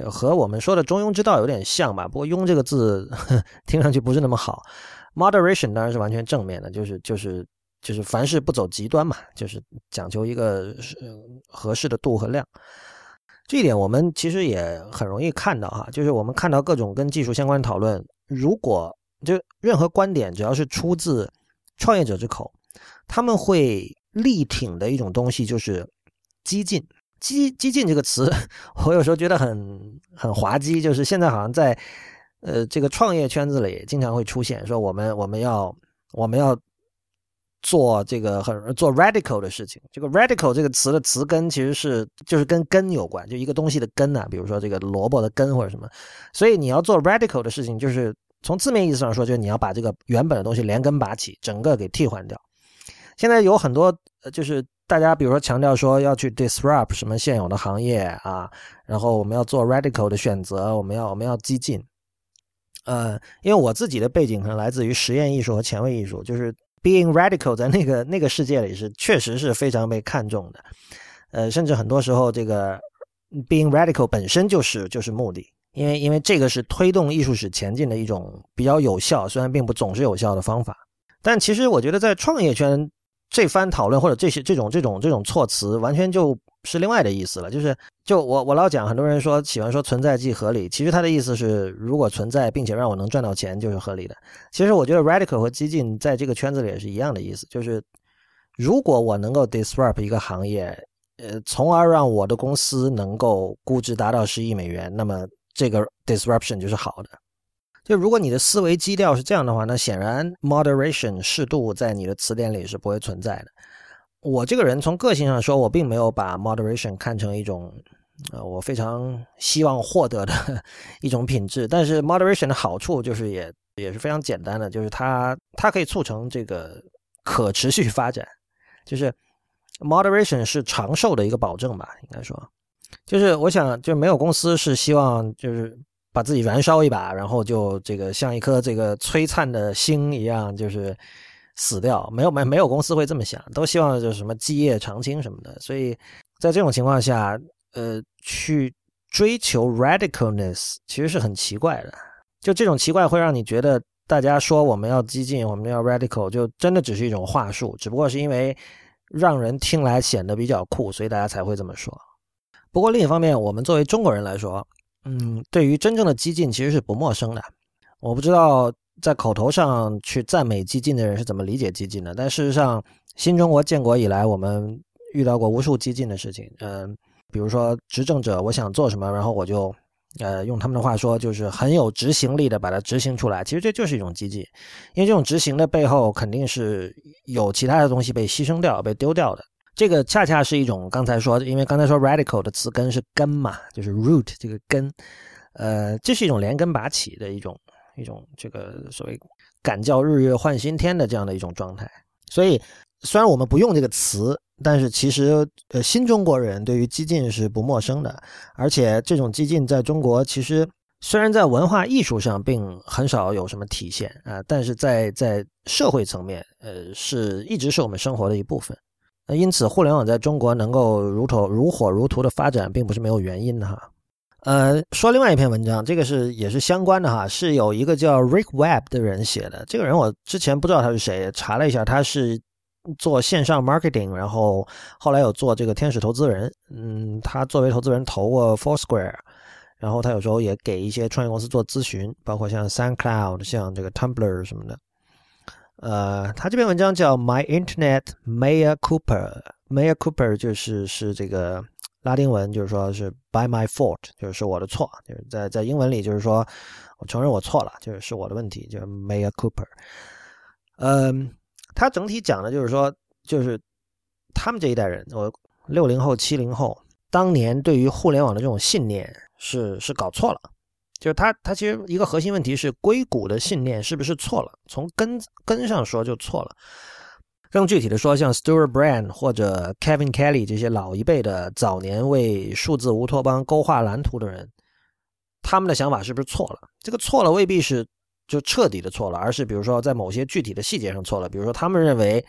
和我们说的中庸之道有点像吧？不过‘庸’这个字 听上去不是那么好。” Moderation 当然是完全正面的，就是就是就是凡事不走极端嘛，就是讲究一个合适的度和量。这一点我们其实也很容易看到哈，就是我们看到各种跟技术相关的讨论，如果就任何观点只要是出自创业者之口，他们会力挺的一种东西就是激进。激激进这个词，我有时候觉得很很滑稽，就是现在好像在。呃，这个创业圈子里经常会出现说我们我们要我们要做这个很做 radical 的事情。这个 radical 这个词的词根其实是就是跟根有关，就一个东西的根呐，比如说这个萝卜的根或者什么。所以你要做 radical 的事情，就是从字面意思上说，就是你要把这个原本的东西连根拔起，整个给替换掉。现在有很多就是大家比如说强调说要去 disrupt 什么现有的行业啊，然后我们要做 radical 的选择，我们要我们要激进。呃，因为我自己的背景可能来自于实验艺术和前卫艺术，就是 being radical 在那个那个世界里是确实是非常被看重的。呃，甚至很多时候这个 being radical 本身就是就是目的，因为因为这个是推动艺术史前进的一种比较有效，虽然并不总是有效的方法。但其实我觉得在创业圈这番讨论或者这些这种这种这种措辞，完全就是另外的意思了，就是。就我我老讲，很多人说喜欢说存在即合理，其实他的意思是，如果存在并且让我能赚到钱，就是合理的。其实我觉得 radical 和激进在这个圈子里也是一样的意思，就是如果我能够 disrupt 一个行业，呃，从而让我的公司能够估值达到十亿美元，那么这个 disruption 就是好的。就如果你的思维基调是这样的话，那显然 moderation 适度在你的词典里是不会存在的。我这个人从个性上说，我并没有把 moderation 看成一种。呃，我非常希望获得的 一种品质，但是 moderation 的好处就是也也是非常简单的，就是它它可以促成这个可持续发展，就是 moderation 是长寿的一个保证吧，应该说，就是我想，就没有公司是希望就是把自己燃烧一把，然后就这个像一颗这个璀璨的星一样，就是死掉，没有没没有公司会这么想，都希望就是什么基业长青什么的，所以在这种情况下。呃，去追求 radicalness 其实是很奇怪的。就这种奇怪会让你觉得，大家说我们要激进，我们要 radical，就真的只是一种话术，只不过是因为让人听来显得比较酷，所以大家才会这么说。不过另一方面，我们作为中国人来说，嗯，对于真正的激进其实是不陌生的。我不知道在口头上去赞美激进的人是怎么理解激进的，但事实上。新中国建国以来，我们遇到过无数激进的事情，嗯，比如说执政者我想做什么，然后我就，呃，用他们的话说，就是很有执行力的把它执行出来。其实这就是一种激进，因为这种执行的背后肯定是有其他的东西被牺牲掉、被丢掉的。这个恰恰是一种刚才说，因为刚才说 radical 的词根是根嘛，就是 root 这个根，呃，这是一种连根拔起的一种一种这个所谓敢叫日月换新天的这样的一种状态，所以。虽然我们不用这个词，但是其实，呃，新中国人对于激进是不陌生的，而且这种激进在中国其实虽然在文化艺术上并很少有什么体现啊，但是在在社会层面，呃，是一直是我们生活的一部分。那因此，互联网在中国能够如头如火如荼的发展，并不是没有原因的哈。呃，说另外一篇文章，这个是也是相关的哈，是有一个叫 Rick Webb 的人写的。这个人我之前不知道他是谁，查了一下，他是。做线上 marketing，然后后来有做这个天使投资人。嗯，他作为投资人投过 Foursquare，然后他有时候也给一些创业公司做咨询，包括像 Sun Cloud、像这个 Tumblr 什么的。呃，他这篇文章叫 My Internet Mea Cooper。Mea Cooper 就是是这个拉丁文，就是说是 by my fault，就是我的错。就是在在英文里就是说我承认我错了，就是是我的问题，就是 Mea Cooper。嗯。他整体讲的就是说，就是他们这一代人，我六零后、七零后，当年对于互联网的这种信念是是搞错了。就是他他其实一个核心问题是硅谷的信念是不是错了？从根根上说就错了。更具体的说，像 Stuart Brand 或者 Kevin Kelly 这些老一辈的早年为数字乌托邦勾画蓝图的人，他们的想法是不是错了？这个错了未必是。就彻底的错了，而是比如说在某些具体的细节上错了。比如说，他们认为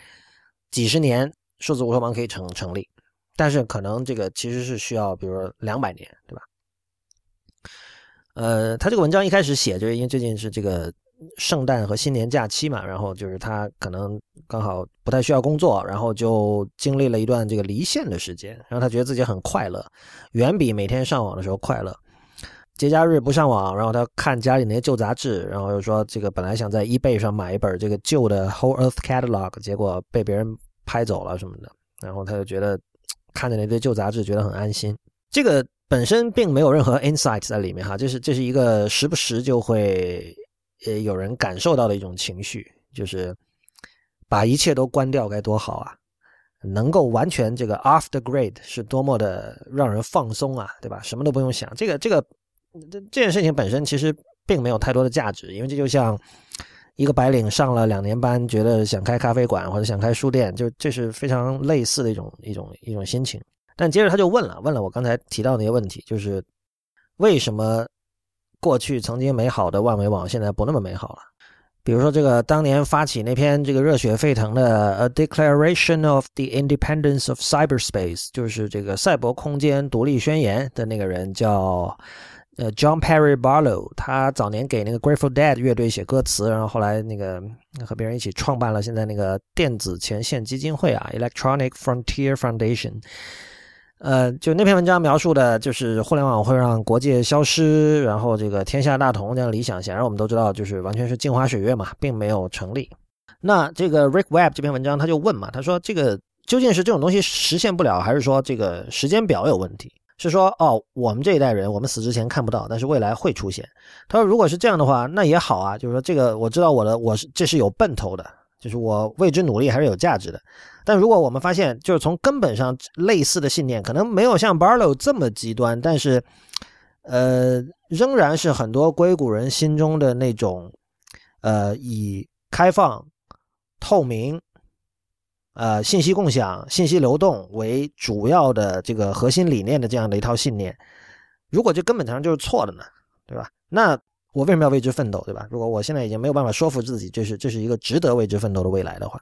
几十年数字乌托邦可以成成立，但是可能这个其实是需要，比如说两百年，对吧？呃，他这个文章一开始写，就是因为最近是这个圣诞和新年假期嘛，然后就是他可能刚好不太需要工作，然后就经历了一段这个离线的时间，然后他觉得自己很快乐，远比每天上网的时候快乐。节假日不上网，然后他看家里那些旧杂志，然后又说这个本来想在 eBay 上买一本这个旧的 Whole Earth Catalog，结果被别人拍走了什么的，然后他就觉得看着那堆旧杂志觉得很安心。这个本身并没有任何 insight 在里面哈，这是这是一个时不时就会呃有人感受到的一种情绪，就是把一切都关掉该多好啊，能够完全这个 off the grid 是多么的让人放松啊，对吧？什么都不用想，这个这个。这这件事情本身其实并没有太多的价值，因为这就像一个白领上了两年班，觉得想开咖啡馆或者想开书店，就这是非常类似的一种一种一种心情。但接着他就问了，问了我刚才提到那些问题，就是为什么过去曾经美好的万维网现在不那么美好了？比如说这个当年发起那篇这个热血沸腾的《A Declaration of the Independence of Cyberspace》，就是这个赛博空间独立宣言的那个人叫。呃，John Perry Barlow，他早年给那个 Grateful Dead 乐队写歌词，然后后来那个和别人一起创办了现在那个电子前线基金会啊，Electronic Frontier Foundation。呃，就那篇文章描述的就是互联网会让国界消失，然后这个天下大同这样理想，显然我们都知道，就是完全是镜花水月嘛，并没有成立。那这个 Rick Webb 这篇文章他就问嘛，他说这个究竟是这种东西实现不了，还是说这个时间表有问题？是说哦，我们这一代人，我们死之前看不到，但是未来会出现。他说，如果是这样的话，那也好啊。就是说，这个我知道我的，我是这是有奔头的，就是我为之努力还是有价值的。但如果我们发现，就是从根本上类似的信念，可能没有像 Barlow 这么极端，但是呃，仍然是很多硅谷人心中的那种呃，以开放、透明。呃，信息共享、信息流动为主要的这个核心理念的这样的一套信念，如果这根本上就是错的呢，对吧？那我为什么要为之奋斗，对吧？如果我现在已经没有办法说服自己，这是这是一个值得为之奋斗的未来的话，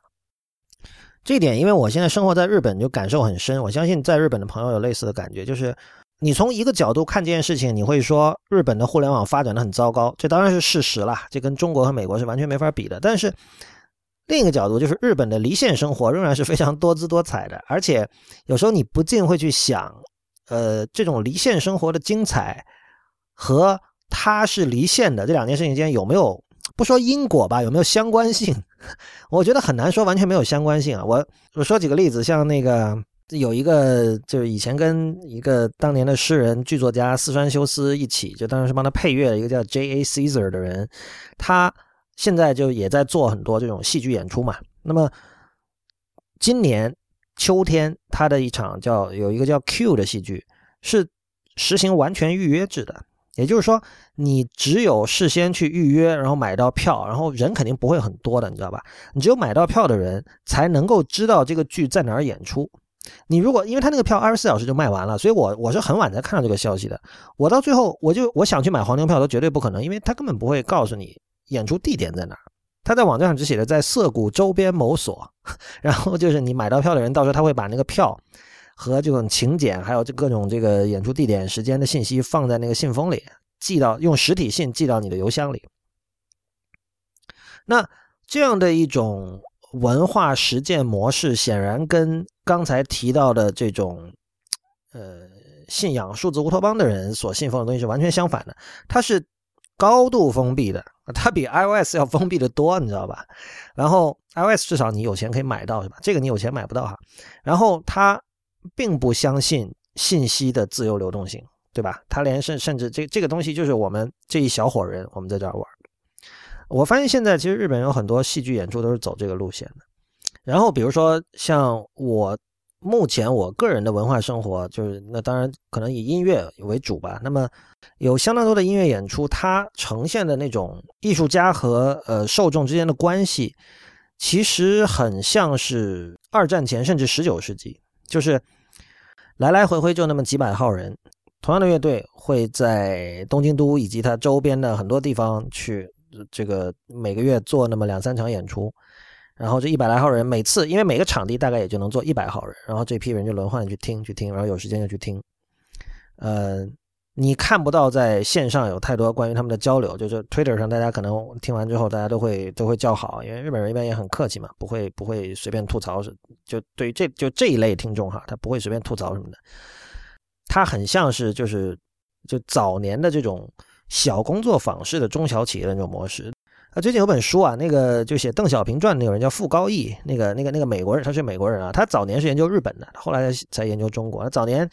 这一点，因为我现在生活在日本，就感受很深。我相信在日本的朋友有类似的感觉，就是你从一个角度看这件事情，你会说日本的互联网发展的很糟糕，这当然是事实了，这跟中国和美国是完全没法比的。但是。另一个角度就是，日本的离线生活仍然是非常多姿多彩的，而且有时候你不禁会去想，呃，这种离线生活的精彩和它是离线的这两件事情间有没有不说因果吧，有没有相关性？我觉得很难说完全没有相关性啊。我我说几个例子，像那个有一个就是以前跟一个当年的诗人剧作家四川修斯一起，就当时是帮他配乐的一个叫 J.A. Caesar 的人，他现在就也在做很多这种戏剧演出嘛。那么今年秋天他的一场叫有一个叫 Q 的戏剧是实行完全预约制的。也就是说，你只有事先去预约，然后买到票，然后人肯定不会很多的，你知道吧？你只有买到票的人才能够知道这个剧在哪儿演出。你如果因为他那个票二十四小时就卖完了，所以我我是很晚才看到这个消息的。我到最后我就我想去买黄牛票都绝对不可能，因为他根本不会告诉你演出地点在哪儿。他在网站上只写的在涩谷周边某所，然后就是你买到票的人，到时候他会把那个票。和这种请柬，还有这各种这个演出地点、时间的信息放在那个信封里，寄到用实体信寄到你的邮箱里。那这样的一种文化实践模式，显然跟刚才提到的这种呃信仰数字乌托邦的人所信奉的东西是完全相反的。它是高度封闭的，它比 iOS 要封闭的多，你知道吧？然后 iOS 至少你有钱可以买到，是吧？这个你有钱买不到哈。然后它。并不相信信息的自由流动性，对吧？他连甚甚至这这个东西就是我们这一小伙人，我们在这儿玩。我发现现在其实日本有很多戏剧演出都是走这个路线的。然后比如说像我目前我个人的文化生活，就是那当然可能以音乐为主吧。那么有相当多的音乐演出，它呈现的那种艺术家和呃受众之间的关系，其实很像是二战前甚至十九世纪，就是。来来回回就那么几百号人，同样的乐队会在东京都以及它周边的很多地方去，这个每个月做那么两三场演出，然后这一百来号人每次，因为每个场地大概也就能做一百号人，然后这批人就轮换去听去听，然后有时间就去听，嗯。你看不到在线上有太多关于他们的交流，就是 Twitter 上大家可能听完之后，大家都会都会叫好，因为日本人一般也很客气嘛，不会不会随便吐槽，是就对于这就这一类听众哈，他不会随便吐槽什么的，他很像是就是就早年的这种小工作坊式的中小企业的那种模式。啊，最近有本书啊，那个就写邓小平传那个人叫傅高义，那个那个那个美国人，他是美国人啊，他早年是研究日本的，后来才研究中国，他早年。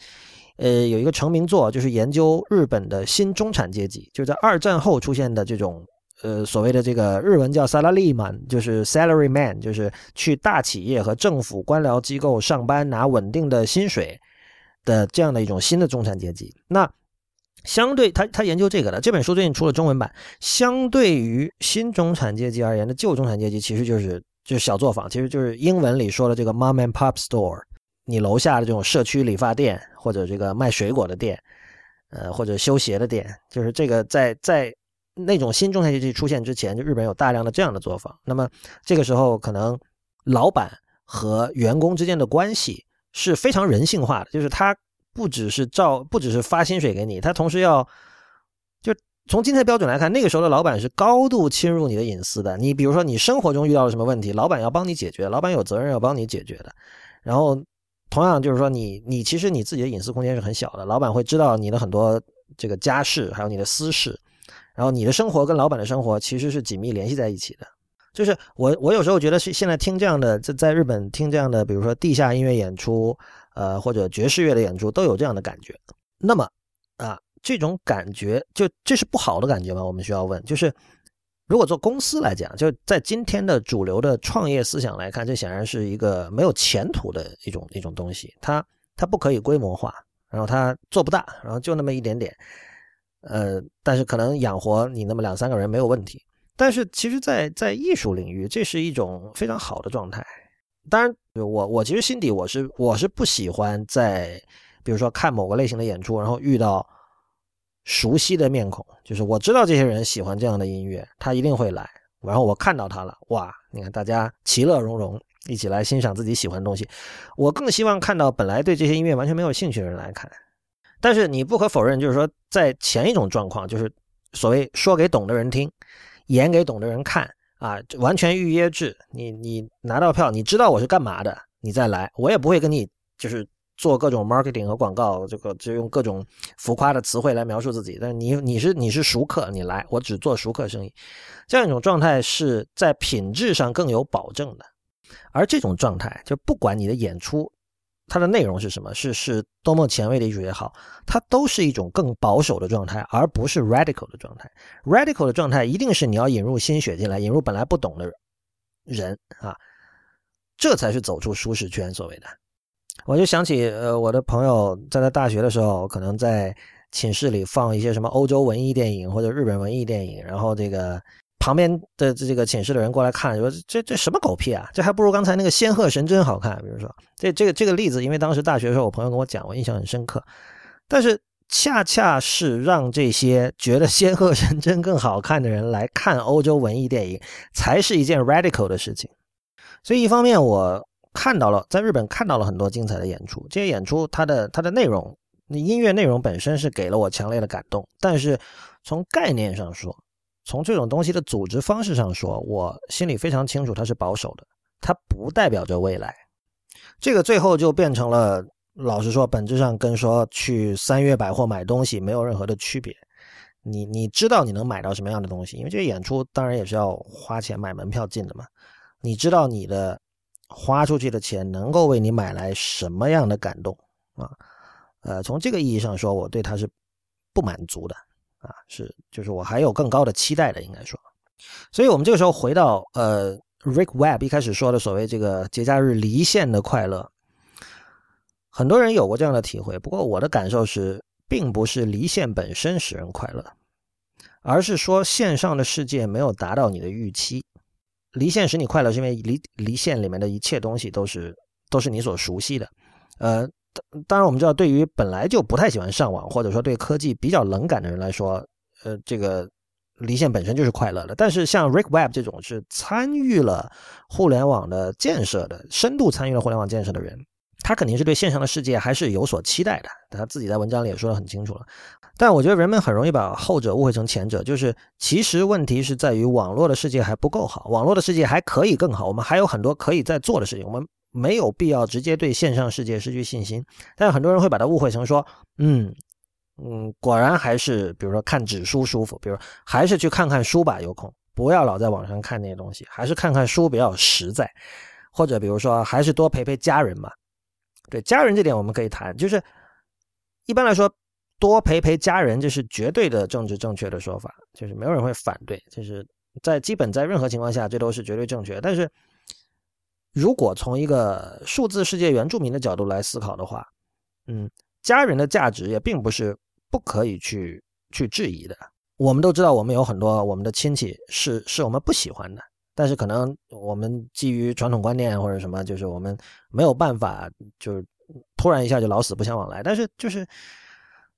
呃，有一个成名作，就是研究日本的新中产阶级，就在二战后出现的这种，呃，所谓的这个日文叫 “salaryman”，就是 “salary man”，就是去大企业和政府官僚机构上班拿稳定的薪水的这样的一种新的中产阶级。那相对他，他研究这个的这本书最近出了中文版。相对于新中产阶级而言的旧中产阶级，其实就是就是小作坊，其实就是英文里说的这个 “mom and pop store”。你楼下的这种社区理发店，或者这个卖水果的店，呃，或者修鞋的店，就是这个在在那种新中产阶级出现之前，就日本有大量的这样的作坊。那么这个时候，可能老板和员工之间的关系是非常人性化的，就是他不只是照，不只是发薪水给你，他同时要就从今天的标准来看，那个时候的老板是高度侵入你的隐私的。你比如说，你生活中遇到了什么问题，老板要帮你解决，老板有责任要帮你解决的，然后。同样就是说，你你其实你自己的隐私空间是很小的，老板会知道你的很多这个家事，还有你的私事，然后你的生活跟老板的生活其实是紧密联系在一起的。就是我我有时候觉得是现在听这样的，在在日本听这样的，比如说地下音乐演出，呃或者爵士乐的演出，都有这样的感觉。那么啊，这种感觉就这是不好的感觉吗？我们需要问，就是。如果做公司来讲，就在今天的主流的创业思想来看，这显然是一个没有前途的一种一种东西。它它不可以规模化，然后它做不大，然后就那么一点点。呃，但是可能养活你那么两三个人没有问题。但是其实，在在艺术领域，这是一种非常好的状态。当然，我我其实心底我是我是不喜欢在比如说看某个类型的演出，然后遇到。熟悉的面孔，就是我知道这些人喜欢这样的音乐，他一定会来。然后我看到他了，哇！你看大家其乐融融，一起来欣赏自己喜欢的东西。我更希望看到本来对这些音乐完全没有兴趣的人来看。但是你不可否认，就是说在前一种状况，就是所谓说给懂的人听，演给懂的人看啊，完全预约制。你你拿到票，你知道我是干嘛的，你再来，我也不会跟你就是做各种 marketing 和广告，这个就用各种浮夸的词汇来描述自己。但你你是你是熟客，你来我只做熟客生意，这样一种状态是在品质上更有保证的。而这种状态，就不管你的演出它的内容是什么，是是多么前卫的艺术也好，它都是一种更保守的状态，而不是 radical 的状态。radical 的状态一定是你要引入新血进来，引入本来不懂的人啊，这才是走出舒适圈所谓的。我就想起，呃，我的朋友在他大学的时候，可能在寝室里放一些什么欧洲文艺电影或者日本文艺电影，然后这个旁边的这个寝室的人过来看，说这这什么狗屁啊，这还不如刚才那个仙鹤神针好看。比如说，这这个这个例子，因为当时大学的时候，我朋友跟我讲，我印象很深刻。但是恰恰是让这些觉得仙鹤神针更好看的人来看欧洲文艺电影，才是一件 radical 的事情。所以一方面我。看到了，在日本看到了很多精彩的演出。这些演出，它的它的内容，那音乐内容本身是给了我强烈的感动。但是从概念上说，从这种东西的组织方式上说，我心里非常清楚它是保守的，它不代表着未来。这个最后就变成了，老实说，本质上跟说去三月百货买东西没有任何的区别。你你知道你能买到什么样的东西？因为这些演出当然也是要花钱买门票进的嘛。你知道你的。花出去的钱能够为你买来什么样的感动啊？呃，从这个意义上说，我对他是不满足的啊，是就是我还有更高的期待的，应该说。所以，我们这个时候回到呃，Rick Webb 一开始说的所谓这个节假日离线的快乐，很多人有过这样的体会。不过，我的感受是，并不是离线本身使人快乐，而是说线上的世界没有达到你的预期。离线使你快乐，是因为离离线里面的一切东西都是都是你所熟悉的。呃，当然我们知道，对于本来就不太喜欢上网或者说对科技比较冷感的人来说，呃，这个离线本身就是快乐的。但是像 Rick Webb 这种是参与了互联网的建设的，深度参与了互联网建设的人。他肯定是对线上的世界还是有所期待的，他自己在文章里也说得很清楚了。但我觉得人们很容易把后者误会成前者，就是其实问题是在于网络的世界还不够好，网络的世界还可以更好，我们还有很多可以在做的事情，我们没有必要直接对线上世界失去信心。但很多人会把它误会成说，嗯嗯，果然还是比如说看纸书舒服，比如还是去看看书吧，有空不要老在网上看那些东西，还是看看书比较实在，或者比如说还是多陪陪家人嘛。对家人这点我们可以谈，就是一般来说，多陪陪家人这是绝对的政治正确的说法，就是没有人会反对，就是在基本在任何情况下这都是绝对正确。但是，如果从一个数字世界原住民的角度来思考的话，嗯，家人的价值也并不是不可以去去质疑的。我们都知道，我们有很多我们的亲戚是是我们不喜欢的。但是可能我们基于传统观念或者什么，就是我们没有办法，就是突然一下就老死不相往来。但是就是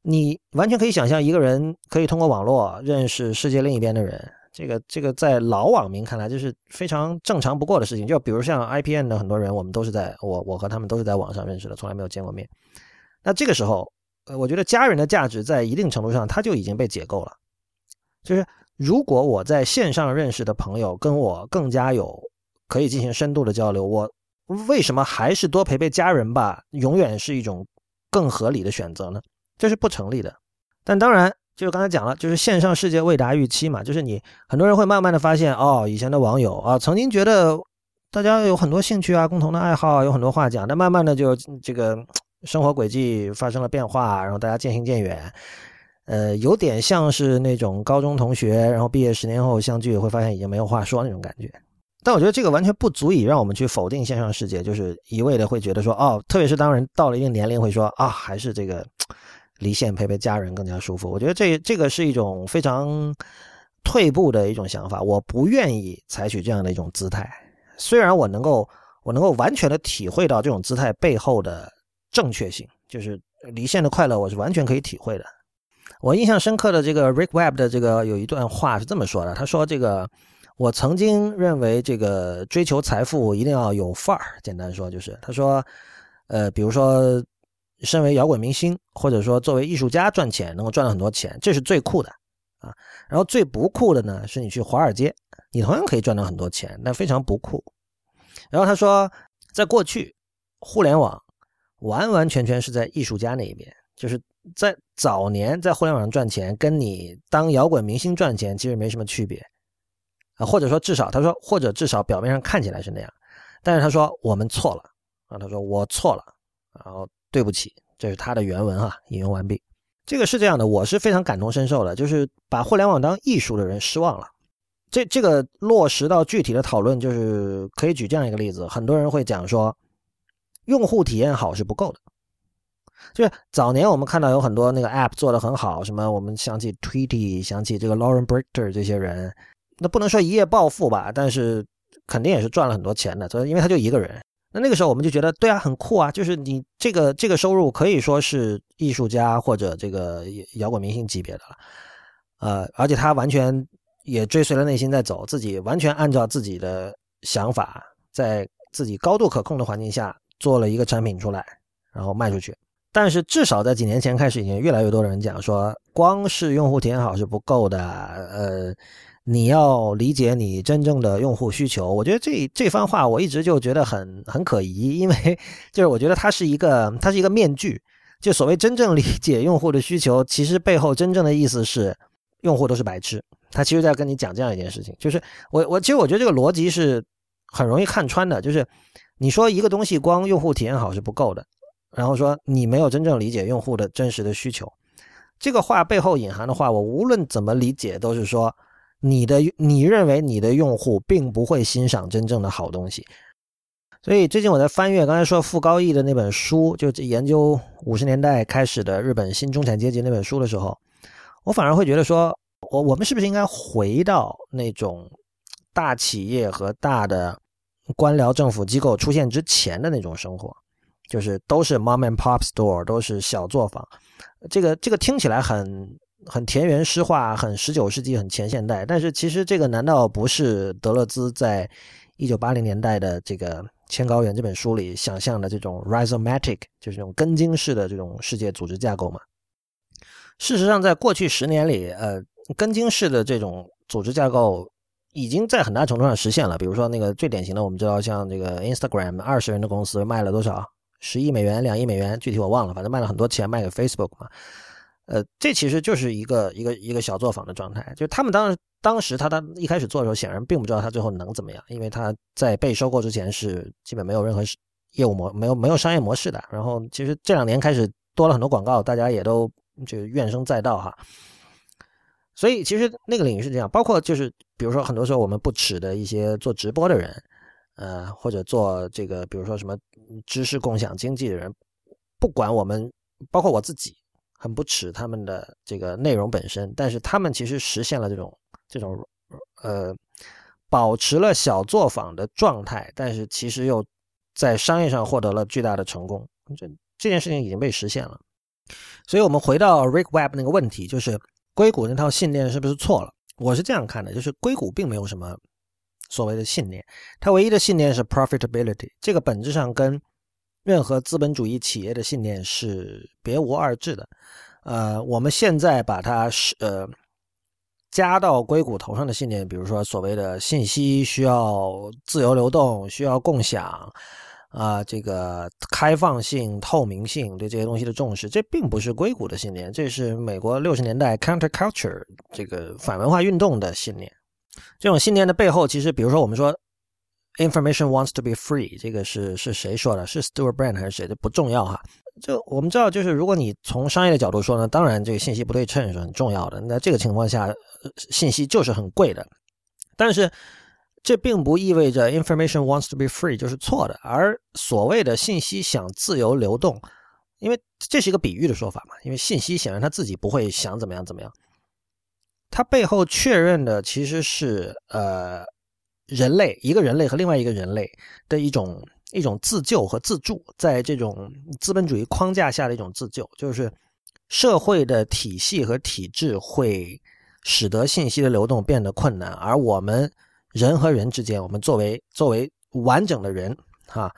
你完全可以想象，一个人可以通过网络认识世界另一边的人，这个这个在老网民看来就是非常正常不过的事情。就比如像 IPN 的很多人，我们都是在我我和他们都是在网上认识的，从来没有见过面。那这个时候，呃，我觉得家人的价值在一定程度上他就已经被解构了，就是。如果我在线上认识的朋友跟我更加有可以进行深度的交流，我为什么还是多陪陪家人吧？永远是一种更合理的选择呢？这是不成立的。但当然，就是刚才讲了，就是线上世界未达预期嘛，就是你很多人会慢慢的发现，哦，以前的网友啊，曾经觉得大家有很多兴趣啊，共同的爱好，有很多话讲，但慢慢的就这个生活轨迹发生了变化，然后大家渐行渐远。呃，有点像是那种高中同学，然后毕业十年后相聚，会发现已经没有话说那种感觉。但我觉得这个完全不足以让我们去否定线上世界，就是一味的会觉得说，哦，特别是当人到了一定年龄，会说啊，还是这个离线陪陪家人更加舒服。我觉得这这个是一种非常退步的一种想法，我不愿意采取这样的一种姿态。虽然我能够我能够完全的体会到这种姿态背后的正确性，就是离线的快乐，我是完全可以体会的。我印象深刻的这个 Rick Webb 的这个有一段话是这么说的，他说：“这个我曾经认为这个追求财富一定要有范儿，简单说就是他说，呃，比如说身为摇滚明星，或者说作为艺术家赚钱，能够赚到很多钱，这是最酷的啊。然后最不酷的呢，是你去华尔街，你同样可以赚到很多钱，但非常不酷。然后他说，在过去，互联网完完全全是在艺术家那一边，就是在早年在互联网上赚钱，跟你当摇滚明星赚钱其实没什么区别啊，或者说至少他说，或者至少表面上看起来是那样，但是他说我们错了啊，他说我错了，然后对不起，这是他的原文哈，引用完毕。这个是这样的，我是非常感同身受的，就是把互联网当艺术的人失望了。这这个落实到具体的讨论，就是可以举这样一个例子，很多人会讲说。用户体验好是不够的，就是早年我们看到有很多那个 App 做的很好，什么我们想起 Tweety，想起这个 Lauren Brichter 这些人，那不能说一夜暴富吧，但是肯定也是赚了很多钱的，所以因为他就一个人，那那个时候我们就觉得对啊，很酷啊，就是你这个这个收入可以说是艺术家或者这个摇滚明星级别的了，呃，而且他完全也追随了内心在走，自己完全按照自己的想法，在自己高度可控的环境下。做了一个产品出来，然后卖出去。但是至少在几年前开始，已经越来越多的人讲说，光是用户体验好是不够的。呃，你要理解你真正的用户需求。我觉得这这番话我一直就觉得很 很可疑，因为就是我觉得它是一个它是一个面具。就所谓真正理解用户的需求，其实背后真正的意思是用户都是白痴。他其实在跟你讲这样一件事情，就是我我其实我觉得这个逻辑是很容易看穿的，就是。你说一个东西光用户体验好是不够的，然后说你没有真正理解用户的真实的需求，这个话背后隐含的话，我无论怎么理解都是说你的你认为你的用户并不会欣赏真正的好东西。所以最近我在翻阅刚才说傅高义的那本书，就研究五十年代开始的日本新中产阶级那本书的时候，我反而会觉得说，我我们是不是应该回到那种大企业和大的。官僚政府机构出现之前的那种生活，就是都是 mom and pop store，都是小作坊。这个这个听起来很很田园诗化，很十九世纪，很前现代。但是其实这个难道不是德勒兹在一九八零年代的这个《千高原》这本书里想象的这种 rhizomatic，就是这种根茎式的这种世界组织架构吗？事实上，在过去十年里，呃，根茎式的这种组织架构。已经在很大程度上实现了。比如说，那个最典型的，我们知道，像这个 Instagram，二十人的公司卖了多少？十亿美元、两亿美元，具体我忘了，反正卖了很多钱，卖给 Facebook 嘛。呃，这其实就是一个一个一个小作坊的状态。就他们当时当时他他一开始做的时候，显然并不知道他最后能怎么样，因为他在被收购之前是基本没有任何业务模，没有没有商业模式的。然后其实这两年开始多了很多广告，大家也都就怨声载道哈。所以其实那个领域是这样，包括就是比如说很多时候我们不耻的一些做直播的人，呃，或者做这个比如说什么知识共享经济的人，不管我们，包括我自己，很不耻他们的这个内容本身，但是他们其实实现了这种这种呃，保持了小作坊的状态，但是其实又在商业上获得了巨大的成功，这这件事情已经被实现了。所以我们回到 Rick Webb 那个问题，就是。硅谷那套信念是不是错了？我是这样看的，就是硅谷并没有什么所谓的信念，它唯一的信念是 profitability，这个本质上跟任何资本主义企业的信念是别无二致的。呃，我们现在把它是呃加到硅谷头上的信念，比如说所谓的信息需要自由流动，需要共享。啊，这个开放性、透明性对这些东西的重视，这并不是硅谷的信念，这是美国六十年代 counterculture 这个反文化运动的信念。这种信念的背后，其实比如说我们说 information wants to be free，这个是是谁说的？是 Stewart Brand 还是谁？这不重要哈。就我们知道，就是如果你从商业的角度说呢，当然这个信息不对称是很重要的。那这个情况下，信息就是很贵的，但是。这并不意味着 information wants to be free 就是错的，而所谓的信息想自由流动，因为这是一个比喻的说法嘛。因为信息显然他自己不会想怎么样怎么样，它背后确认的其实是呃人类一个人类和另外一个人类的一种一种自救和自助，在这种资本主义框架下的一种自救，就是社会的体系和体制会使得信息的流动变得困难，而我们。人和人之间，我们作为作为完整的人，哈，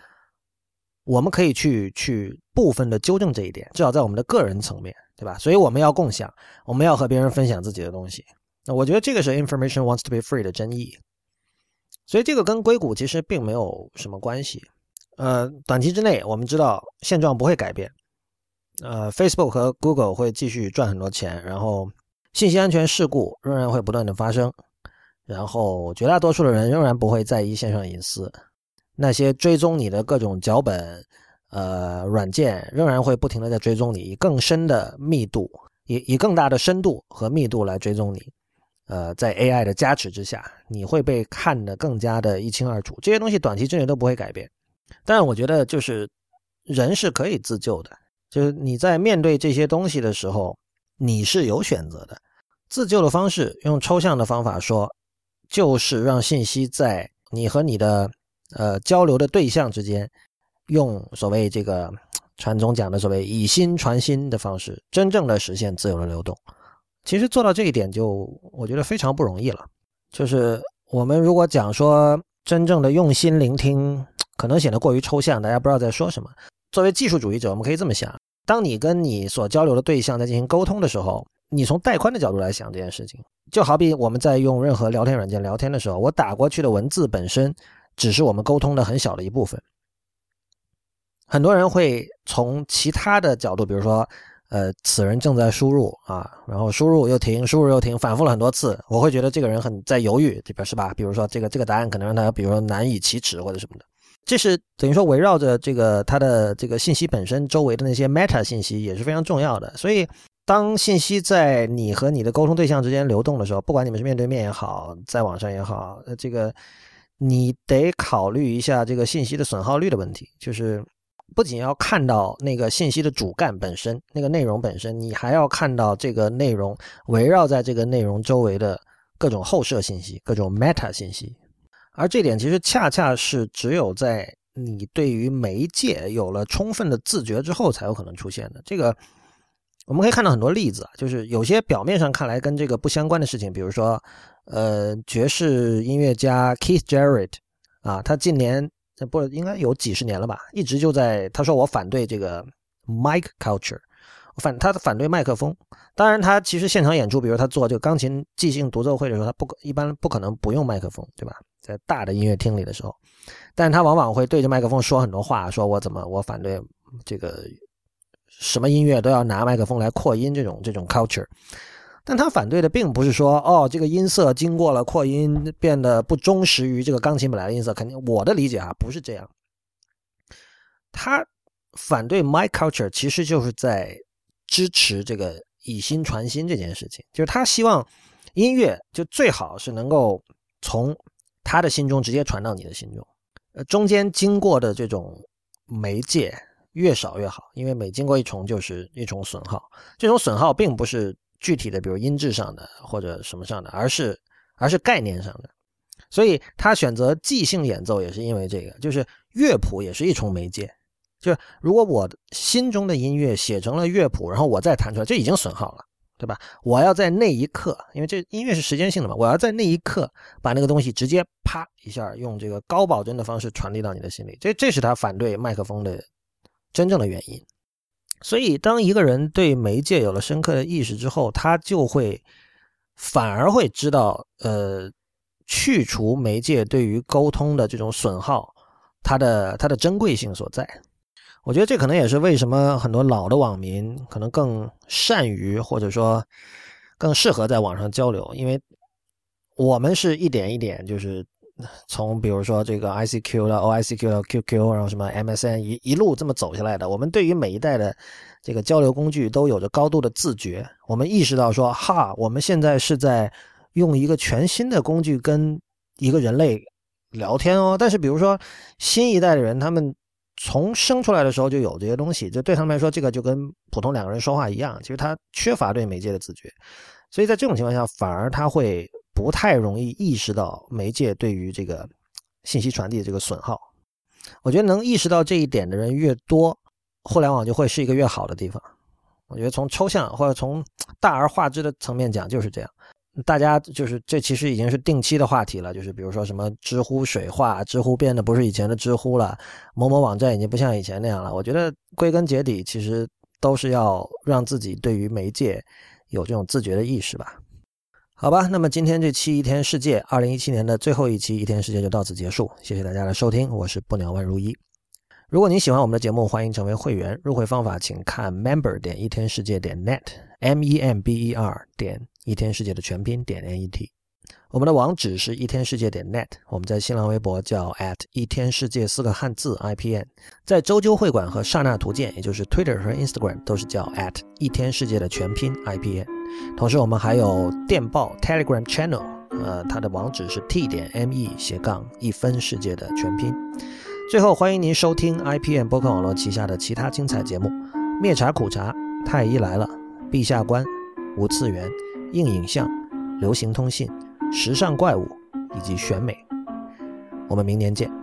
我们可以去去部分的纠正这一点，至少在我们的个人层面，对吧？所以我们要共享，我们要和别人分享自己的东西。那我觉得这个是 information wants to be free 的真意。所以这个跟硅谷其实并没有什么关系。呃，短期之内我们知道现状不会改变，呃，Facebook 和 Google 会继续赚很多钱，然后信息安全事故仍然会不断的发生，然后绝大多数的人仍然不会在意线上隐私，那些追踪你的各种脚本，呃，软件仍然会不停的在追踪你，以更深的密度，以以更大的深度和密度来追踪你。呃，在 AI 的加持之下，你会被看得更加的一清二楚。这些东西短期之内都不会改变，但是我觉得就是人是可以自救的，就是你在面对这些东西的时候，你是有选择的。自救的方式，用抽象的方法说，就是让信息在你和你的呃交流的对象之间，用所谓这个传统讲的所谓以心传心的方式，真正的实现自由的流动。其实做到这一点，就我觉得非常不容易了。就是我们如果讲说真正的用心聆听，可能显得过于抽象，大家不知道在说什么。作为技术主义者，我们可以这么想：当你跟你所交流的对象在进行沟通的时候，你从带宽的角度来想这件事情，就好比我们在用任何聊天软件聊天的时候，我打过去的文字本身只是我们沟通的很小的一部分。很多人会从其他的角度，比如说。呃，此人正在输入啊，然后输入又停，输入又停，反复了很多次，我会觉得这个人很在犹豫，这边是吧？比如说这个这个答案可能让他，比如说难以启齿或者什么的，这是等于说围绕着这个他的这个信息本身周围的那些 meta 信息也是非常重要的。所以，当信息在你和你的沟通对象之间流动的时候，不管你们是面对面也好，在网上也好，呃，这个你得考虑一下这个信息的损耗率的问题，就是。不仅要看到那个信息的主干本身，那个内容本身，你还要看到这个内容围绕在这个内容周围的各种后设信息、各种 meta 信息。而这点其实恰恰是只有在你对于媒介有了充分的自觉之后，才有可能出现的。这个我们可以看到很多例子啊，就是有些表面上看来跟这个不相关的事情，比如说，呃，爵士音乐家 Keith Jarrett 啊，他近年。这不应该有几十年了吧？一直就在他说我反对这个 mic culture，反他反对麦克风。当然，他其实现场演出，比如他做这个钢琴即兴独奏会的时候，他不一般不可能不用麦克风，对吧？在大的音乐厅里的时候，但他往往会对着麦克风说很多话，说我怎么我反对这个什么音乐都要拿麦克风来扩音这种这种 culture。但他反对的并不是说，哦，这个音色经过了扩音变得不忠实于这个钢琴本来的音色，肯定我的理解啊不是这样。他反对 my culture，其实就是在支持这个以心传心这件事情，就是他希望音乐就最好是能够从他的心中直接传到你的心中，呃，中间经过的这种媒介越少越好，因为每经过一重就是一重损耗，这种损耗并不是。具体的，比如音质上的或者什么上的，而是而是概念上的，所以他选择即兴演奏也是因为这个，就是乐谱也是一重媒介，就是如果我心中的音乐写成了乐谱，然后我再弹出来，这已经损耗了，对吧？我要在那一刻，因为这音乐是时间性的嘛，我要在那一刻把那个东西直接啪一下用这个高保真的方式传递到你的心里，这这是他反对麦克风的真正的原因。所以，当一个人对媒介有了深刻的意识之后，他就会反而会知道，呃，去除媒介对于沟通的这种损耗，它的它的珍贵性所在。我觉得这可能也是为什么很多老的网民可能更善于或者说更适合在网上交流，因为我们是一点一点就是。从比如说这个 ICQ 到 OICQ 到 QQ，然后什么 MSN 一一路这么走下来的，我们对于每一代的这个交流工具都有着高度的自觉。我们意识到说，哈，我们现在是在用一个全新的工具跟一个人类聊天哦。但是比如说新一代的人，他们从生出来的时候就有这些东西，就对他们来说，这个就跟普通两个人说话一样。其实他缺乏对媒介的自觉，所以在这种情况下，反而他会。不太容易意识到媒介对于这个信息传递的这个损耗。我觉得能意识到这一点的人越多，互联网就会是一个越好的地方。我觉得从抽象或者从大而化之的层面讲就是这样。大家就是这其实已经是定期的话题了，就是比如说什么知乎水化，知乎变得不是以前的知乎了，某某网站已经不像以前那样了。我觉得归根结底，其实都是要让自己对于媒介有这种自觉的意识吧。好吧，那么今天这期《一天世界》二零一七年的最后一期《一天世界》就到此结束，谢谢大家的收听，我是不鸟万如一。如果您喜欢我们的节目，欢迎成为会员。入会方法请看 member 点一天世界点 net，m e m b e r 点一天世界的全拼点 n e t。我们的网址是一天世界点 net，我们在新浪微博叫 at 一天世界四个汉字 i p n，在周究会馆和刹那图鉴，也就是 Twitter 和 Instagram 都是叫 at 一天世界的全拼 i p n。同时，我们还有电报 Telegram Channel，呃，它的网址是 t 点 m e 斜杠一分世界的全拼。最后，欢迎您收听 i p n 播客网络旗下的其他精彩节目：灭茶苦茶、太医来了、陛下观、无次元、硬影像、流行通信。时尚怪物以及选美，我们明年见。